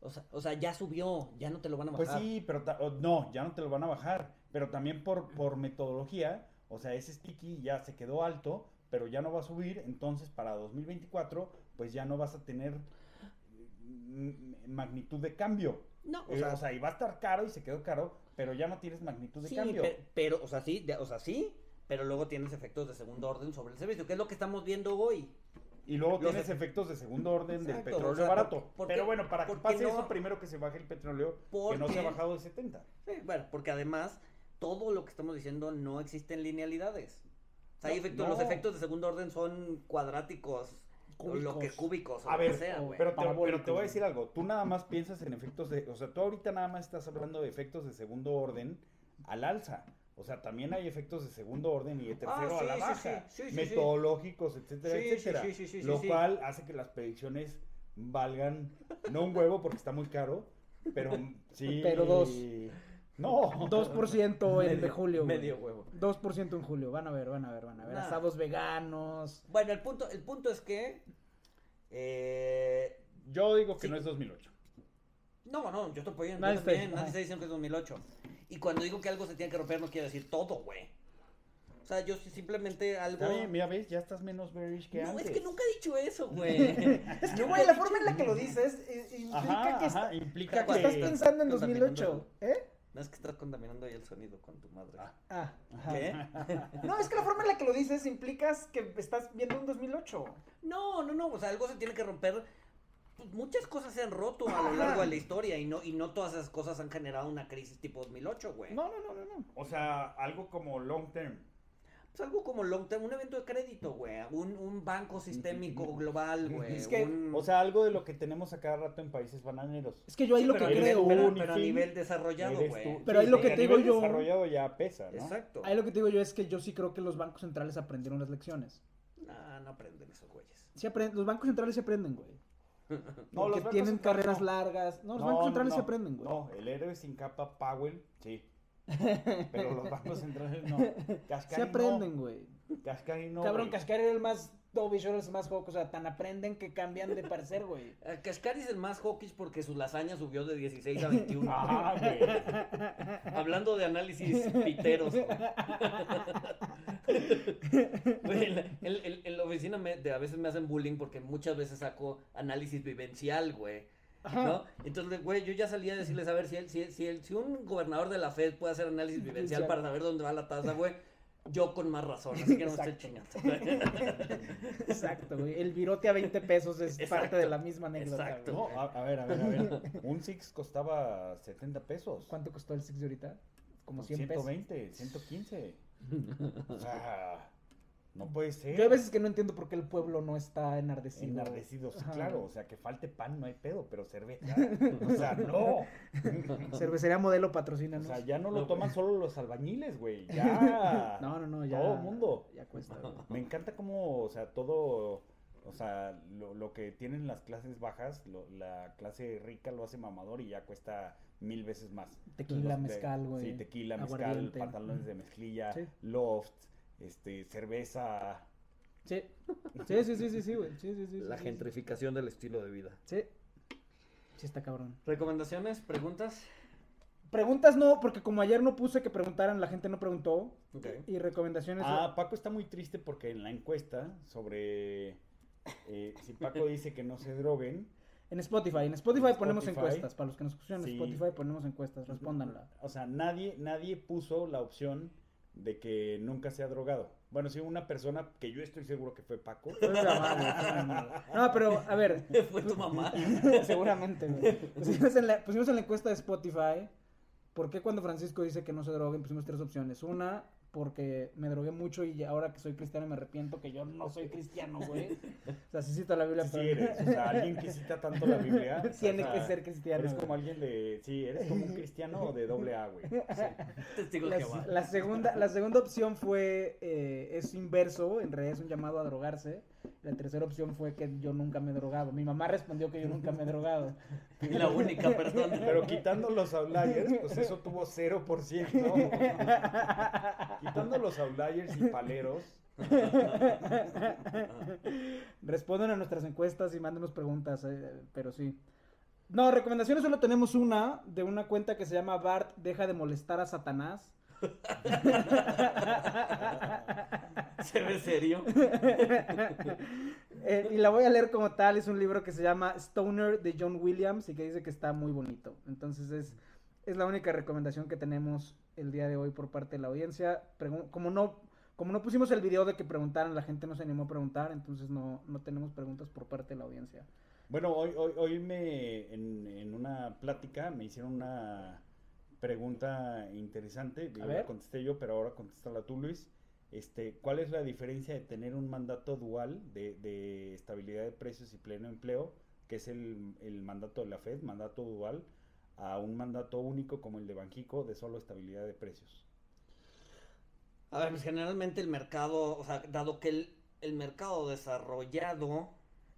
Speaker 2: o sea, o sea, ya subió, ya no te lo van a bajar.
Speaker 3: Pues sí, pero o- no, ya no te lo van a bajar. Pero también por, por metodología, o sea, ese sticky ya se quedó alto, pero ya no va a subir. Entonces, para 2024, pues ya no vas a tener mm, magnitud de cambio.
Speaker 2: No,
Speaker 3: O sea, y va a estar caro y se quedó caro, pero ya no tienes magnitud de
Speaker 2: sí,
Speaker 3: cambio.
Speaker 2: pe- pero, o sea, sí, de- o sea, sí, pero luego tienes efectos de segundo orden sobre el servicio, que es lo que estamos viendo hoy.
Speaker 3: Y luego
Speaker 2: Los
Speaker 3: tienes
Speaker 2: efe-
Speaker 3: efectos de segundo orden del
Speaker 2: Exacto,
Speaker 3: petróleo
Speaker 2: o sea,
Speaker 3: barato.
Speaker 2: por- porque-
Speaker 3: pero bueno, para que
Speaker 2: porque
Speaker 3: pase
Speaker 2: no-
Speaker 3: eso, primero que se baje el petróleo, que no se
Speaker 2: Porque-
Speaker 3: ha bajado de 70.
Speaker 2: Sí, bueno, porque además todo lo que estamos diciendo no existen linealidades. O sea, hay
Speaker 3: No,
Speaker 2: efectos,
Speaker 3: no.
Speaker 2: los efectos de segundo orden son cuadráticos, o lo que
Speaker 4: Cúbicos.
Speaker 2: cúbicos, o
Speaker 3: A
Speaker 2: lo
Speaker 3: ver,
Speaker 2: que sea, güey.
Speaker 3: pero te, pero te voy a decir algo. Tú nada más piensas en efectos de. O sea, tú ahorita nada más estás hablando de efectos de segundo orden al alza. O sea, también hay efectos de segundo orden y de tercero
Speaker 2: Ah,
Speaker 3: a la baja.
Speaker 2: sí, sí, sí,
Speaker 3: metodológicos, etcétera, etcétera.
Speaker 2: sí, sí, sí,
Speaker 3: lo
Speaker 2: sí.
Speaker 3: cual hace que las predicciones valgan, no un huevo porque está muy caro, pero sí.
Speaker 4: Pero dos. No. 2% en de julio.
Speaker 2: Medio huevo.
Speaker 4: 2% en julio. Van a ver, van a ver, van a ver. Asados veganos.
Speaker 2: Bueno, el punto, el punto es que. Eh,
Speaker 3: yo digo que no es 2008.
Speaker 2: No, no, yo estoy apoyando. Nadie, nadie está diciendo que es 2008. Y cuando digo que algo se tiene que romper, no quiero decir todo, güey. O sea, yo simplemente algo.
Speaker 3: mira, ves, ya estás menos bearish que
Speaker 2: antes.
Speaker 3: No,
Speaker 2: es que nunca he dicho eso, güey.
Speaker 4: es que, güey, la forma en la que lo dices eh, implica, que,
Speaker 3: ajá, implica que,
Speaker 4: estás pensando en 2008. ¿Eh?
Speaker 2: No es que estás contaminando ahí el sonido con tu madre. Ah.
Speaker 4: ah ¿Qué? No, es que la forma en la que lo dices implicas que estás viendo un 2008.
Speaker 2: No, no, no. O sea, algo se tiene que romper pues, muchas cosas se han roto a lo largo de la historia y no, y no todas esas cosas han generado una crisis tipo 2008, güey.
Speaker 4: No, no, no, no, no.
Speaker 3: O sea, algo como long term.
Speaker 2: Pues algo como long term, un evento de crédito, güey. Un, un banco sistémico global, güey.
Speaker 3: Es que, o sea, algo de lo que tenemos a cada rato en países bananeros.
Speaker 4: Es que yo ahí lo que creo.
Speaker 2: pero, a nivel desarrolado, güey.
Speaker 4: Pero ahí lo que te digo yo.
Speaker 3: desarrollado ya pesa, ¿no?
Speaker 2: Exacto.
Speaker 4: Ahí lo que te digo yo es que yo sí creo que los bancos centrales aprendieron las lecciones.
Speaker 2: No, no aprenden esos güeyes.
Speaker 4: Sí aprenden, los bancos centrales se aprenden, güey. No, los tienen carreras largas. No, los bancos centrales se aprenden, güey.
Speaker 3: No, el héroe sin capa Powell, sí. Pero los bancos centrales no.
Speaker 4: se aprenden, güey.
Speaker 3: Cascari no.
Speaker 4: Cabrón, Cascari era el más Toby Shore es el más hawkish, o sea, tan aprenden que cambian de parecer, güey.
Speaker 2: Cascari es el más hawkish porque su lasaña subió de 16 a 21. Ah, güey. Hablando de análisis piteros. en, la oficina me, de, a veces me hacen bullying porque muchas veces saco análisis vivencial, güey. ¿no? Entonces, güey, yo ya salía a decirles a ver si, él, si, si, si un gobernador de la Fed puede hacer análisis vivencial para saber dónde va la tasa, güey yo con más razón, así que no me estoy chingando.
Speaker 4: Exacto, güey. El virote a 20 pesos es parte de la misma anécdota. Exacto.
Speaker 3: No, a, ver, a ver, a ver. Un Six costaba 70 pesos.
Speaker 4: ¿Cuánto costó el Six de ahorita?
Speaker 3: Como 100 120, pesos. 115. O sea, no puede ser.
Speaker 4: Yo hay veces que no entiendo por qué el pueblo no está enardecido.
Speaker 3: Enardecido, sí, claro. O sea, que falte pan no hay pedo, pero cerveza. o sea, no.
Speaker 4: Cervecería modelo patrocina,
Speaker 3: O sea, ya no lo toman solo los albañiles, güey. Ya.
Speaker 4: no, no, no, ya.
Speaker 3: Todo el mundo.
Speaker 4: Ya cuesta.
Speaker 3: Me encanta cómo, o sea, todo. O sea, lo, lo que tienen las clases bajas, la clase rica lo hace mamador y ya cuesta mil veces más.
Speaker 4: Tequila, mezcal, güey.
Speaker 3: Sí, tequila, mezcal, pantalones de mezclilla, loft este, cerveza.
Speaker 4: Sí. Sí, sí, sí, sí, sí, güey. Sí, sí, sí,
Speaker 2: La gentrificación del estilo de vida.
Speaker 4: Sí. Sí, está cabrón.
Speaker 2: ¿Recomendaciones? ¿Preguntas?
Speaker 4: Preguntas no, porque como ayer no puse que preguntaran, la gente no preguntó. Y recomendaciones.
Speaker 3: Ah, Paco está muy triste porque en la encuesta sobre eh, si Paco dice que no se droguen.
Speaker 4: En Spotify, en Spotify, ponemos encuestas. Para los que nos escuchan en Spotify ponemos encuestas, respóndanla.
Speaker 3: O sea, nadie, nadie puso la opción de que nunca se ha drogado. Bueno, sí, una persona que yo estoy seguro que fue Paco.
Speaker 4: no, pero a ver.
Speaker 2: Fue tu mamá.
Speaker 4: Seguramente, Pusimos en, la, pusimos en la encuesta de Spotify. ¿Por qué cuando Francisco dice que no se droguen pusimos tres opciones? Una, porque me drogué mucho y ahora que soy cristiano me arrepiento que yo no soy cristiano, güey. O sea, si cita la Biblia.
Speaker 3: Sí eres, o sea, alguien que cita tanto la Biblia.
Speaker 4: Tiene que ser cristiano.
Speaker 3: Eres como alguien de, sí, eres como un cristiano de doble A, güey.
Speaker 4: La, la, segunda, la segunda opción fue, eh, es inverso, en realidad es un llamado a drogarse. La tercera opción fue que yo nunca me he drogado. Mi mamá respondió que yo nunca me he drogado.
Speaker 2: La única persona.
Speaker 3: Pero quitando los outliers, pues eso tuvo 0%. quitando los outliers y paleros.
Speaker 4: Respondan a nuestras encuestas y mándenos preguntas, eh, pero sí. No, recomendaciones solo tenemos una de una cuenta que se llama Bart Deja de molestar a Satanás.
Speaker 2: ¿Se ve serio?
Speaker 4: Eh, y la voy a leer como tal. Es un libro que se llama Stoner de John Williams y que dice que está muy bonito. Entonces es, es la única recomendación que tenemos el día de hoy por parte de la audiencia. como no, como no pusimos el video de que preguntaran, la gente no se animó a preguntar, entonces no, no tenemos preguntas por parte de la audiencia.
Speaker 3: Bueno, hoy, hoy, hoy me, en, en una plática me hicieron una pregunta interesante. Digo, la contesté yo, pero ahora contéstala tú, Luis. Este, ¿Cuál es la diferencia de tener un mandato dual de, estabilidad de precios y pleno empleo, que es el, mandato de la Fed, mandato dual, a un mandato único como el de Banjico de solo estabilidad de precios?
Speaker 2: A ver, pues generalmente el mercado, o sea, dado que el, mercado desarrollado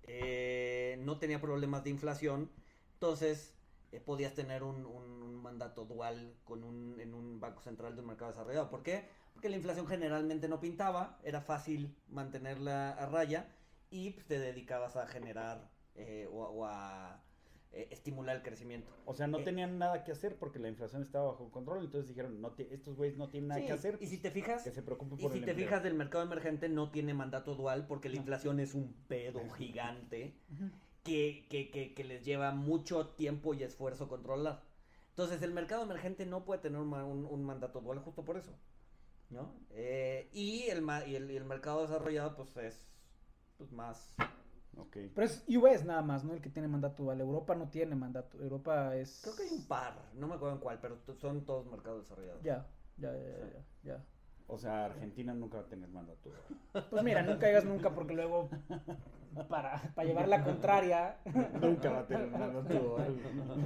Speaker 2: eh, no tenía problemas de inflación, entonces eh, podías tener un, mandato dual con un, en un banco central de un mercado desarrollado. ¿Por qué? Porque la inflación generalmente no pintaba, era fácil mantenerla a raya y pues, te dedicabas a generar eh, o, a eh, estimular el crecimiento.
Speaker 3: O sea, no tenían nada que hacer porque la inflación estaba bajo control, entonces dijeron, no estos güeyes no tienen nada que hacer.
Speaker 2: Y si te fijas,
Speaker 3: que se preocupen
Speaker 2: por y si te fijas del mercado emergente no tiene mandato dual porque la inflación es un pedo gigante que, que, que, les lleva mucho tiempo y esfuerzo controlar. Entonces el mercado emergente no puede tener un, un, mandato dual justo por eso. ¿no? Eh, y, el, y, el, y el mercado desarrollado pues es pues, más...
Speaker 4: Okay. Pero es US nada más, ¿no? El que tiene mandato dual. Europa no tiene mandato. Europa es...
Speaker 2: Creo que hay un par, no me acuerdo en cuál, pero son todos mercados desarrollados.
Speaker 4: Ya, ya, ya, ya, ya.
Speaker 3: O sea, Argentina nunca va a tener mandato.
Speaker 4: Pues mira, nunca digas nunca porque luego para, para llevar la contraria.
Speaker 3: Nunca va a tener mandato.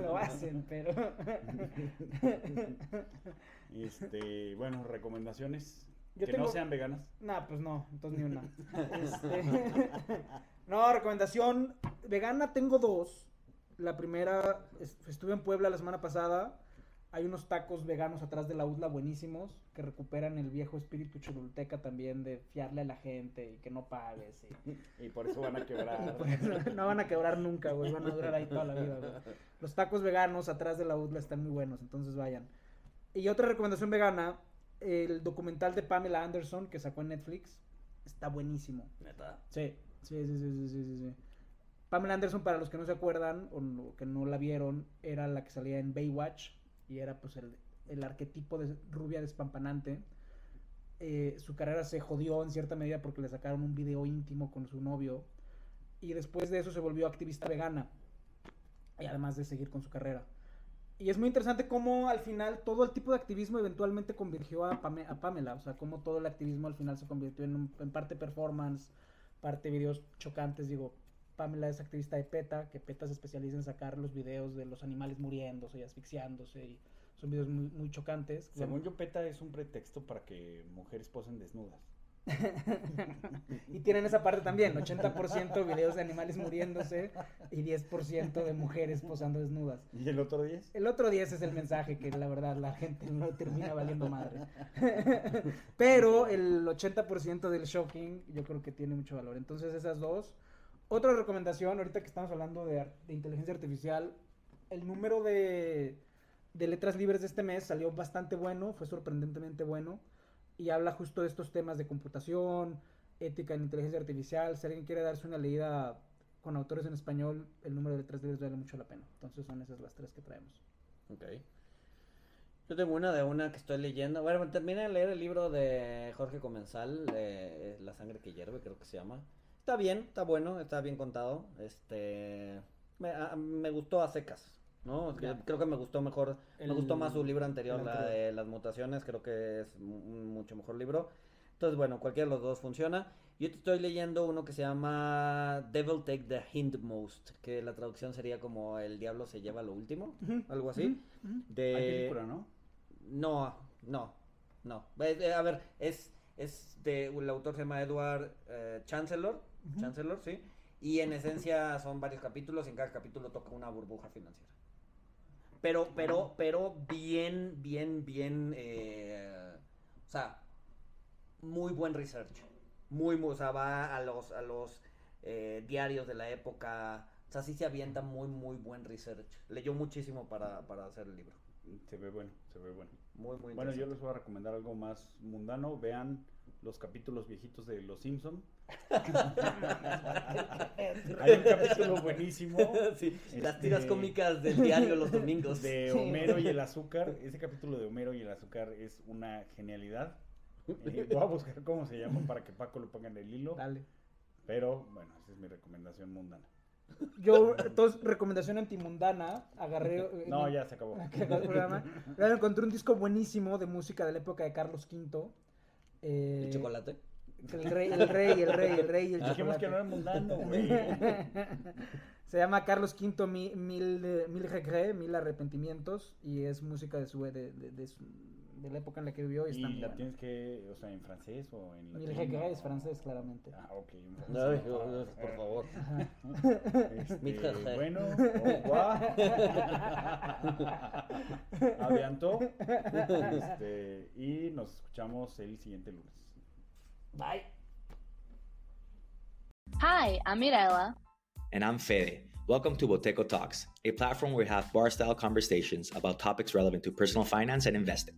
Speaker 4: Lo hacen, pero.
Speaker 3: Este, bueno, recomendaciones. que no sean veganas.
Speaker 4: No, pues no, entonces ni una. Este... no, recomendación vegana tengo dos. La primera, estuve en Puebla la semana pasada hay unos tacos veganos atrás de la UDLA buenísimos que recuperan el viejo espíritu chululteca también de fiarle a la gente y que no pagues.
Speaker 3: Y, por eso van a quebrar.
Speaker 4: no van a quebrar nunca, güey. Van a durar ahí toda la vida, güey. Los tacos veganos atrás de la UDLA están muy buenos, entonces vayan. Y otra recomendación vegana, el documental de Pamela Anderson que sacó en Netflix. Está buenísimo.
Speaker 2: ¿Neta?
Speaker 4: Sí, sí, sí, sí, sí, sí. sí. Pamela Anderson, para los que no se acuerdan o que no la vieron, era la que salía en Baywatch y era pues el, el arquetipo de rubia despampanante. Eh, su carrera se jodió en cierta medida porque le sacaron un video íntimo con su novio y después de eso se volvió activista vegana y además de seguir con su carrera. Y es muy interesante cómo al final todo el tipo de activismo eventualmente convirtió a, Pamela, o sea, cómo todo el activismo al final se convirtió en, en parte performance, parte videos chocantes, digo, Pamela es activista de PETA, que PETA se especializa en sacar los videos de los animales muriéndose y asfixiándose. Y son videos muy, muy chocantes.
Speaker 3: Según yo, PETA es un pretexto para que mujeres posen desnudas.
Speaker 4: y tienen esa parte también, 80% videos de animales muriéndose y 10% de mujeres posando desnudas.
Speaker 3: ¿Y el otro 10?
Speaker 4: El otro 10 es el mensaje que la verdad la gente no termina valiendo madre. Pero el 80% del shocking yo creo que tiene mucho valor. Entonces esas dos otra recomendación, ahorita que estamos hablando de, inteligencia artificial, el número de, letras libres de este mes salió bastante bueno, fue sorprendentemente bueno, y habla justo de estos temas de computación, ética en inteligencia artificial. Si alguien quiere darse una leída con autores en español, el número de letras libres vale mucho la pena. Entonces son esas las tres que traemos.
Speaker 2: Ok. Yo tengo una de una que estoy leyendo. Bueno, terminé de leer el libro de Jorge Comensal, La sangre que hierve, creo que se llama. Está bien, está bueno, está bien contado. Este. Me, gustó a secas, ¿no? Creo que me gustó mejor. me gustó más su libro anterior, la de las mutaciones. Creo que es un mucho mejor libro. Entonces, bueno, cualquiera de los dos funciona. Yo te estoy leyendo uno que se llama Devil Take the Hindmost, que la traducción sería como El diablo se lleva lo último, algo así.
Speaker 3: de... Hay película, ¿no?
Speaker 2: No, no, no. Eh, a ver, es, es de, el autor se llama Edward eh, Chancellor Chancellor, sí. Y en esencia son varios capítulos y en cada capítulo toca una burbuja financiera. Pero, pero, pero bien, bien, bien, eh, o sea, muy buen research. Muy, muy, o sea, va a los, a los eh, diarios de la época. O sea, sí se avienta muy, muy buen research. Leyó muchísimo para, para hacer el libro.
Speaker 3: Se ve bueno, se ve bueno.
Speaker 2: Muy, muy
Speaker 3: Bueno, yo les voy a recomendar algo más mundano. Vean los capítulos viejitos de Los Simpson. Hay un capítulo buenísimo.
Speaker 2: las tiras este, cómicas del diario los domingos.
Speaker 3: De Homero y el azúcar. Ese capítulo de Homero y el azúcar es una genialidad. Eh, voy a buscar cómo se llama para que Paco lo ponga en el hilo.
Speaker 4: Dale.
Speaker 3: Pero bueno, esa es mi recomendación mundana.
Speaker 4: Yo, entonces, recomendación antimundana, agarré...
Speaker 3: Eh, no, ya se acabó.
Speaker 4: encontré un disco buenísimo de música de la época de Carlos V
Speaker 2: eh, ¿El chocolate?
Speaker 4: El rey, el rey, el rey, el rey, el
Speaker 3: Dijimos que no era mundano, güey.
Speaker 4: Se llama Carlos V Mil, mil, mil, mil arrepentimientos y es música de su, de, de, de la época en la que vivió.
Speaker 3: Y, y la tienes que, o sea, en francés o en
Speaker 4: latín. Que es francés, claramente.
Speaker 3: Ah, ok.
Speaker 2: No, no, por favor.
Speaker 3: Este, bueno, Aviantó. Este, y nos escuchamos el siguiente lunes.
Speaker 4: Bye.
Speaker 5: Hi, I'm Mirella.
Speaker 6: And I'm Fede. Welcome to Boteco Talks, a platform where we have bar style conversations about topics relevant to personal finance and investing.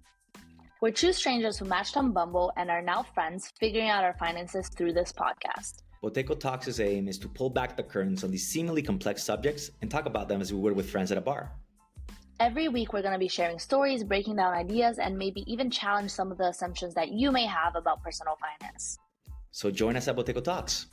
Speaker 5: We're two strangers who matched on Bumble and are now friends, figuring out our finances through this podcast.
Speaker 6: Boteco Talks' aim is to pull back the curtains on these seemingly complex subjects and talk about them as we would with friends at a bar.
Speaker 5: Every week, we're going to be sharing stories, breaking down ideas, and maybe even challenge some of the assumptions that you may have about personal finance.
Speaker 6: So join us at Boteco Talks.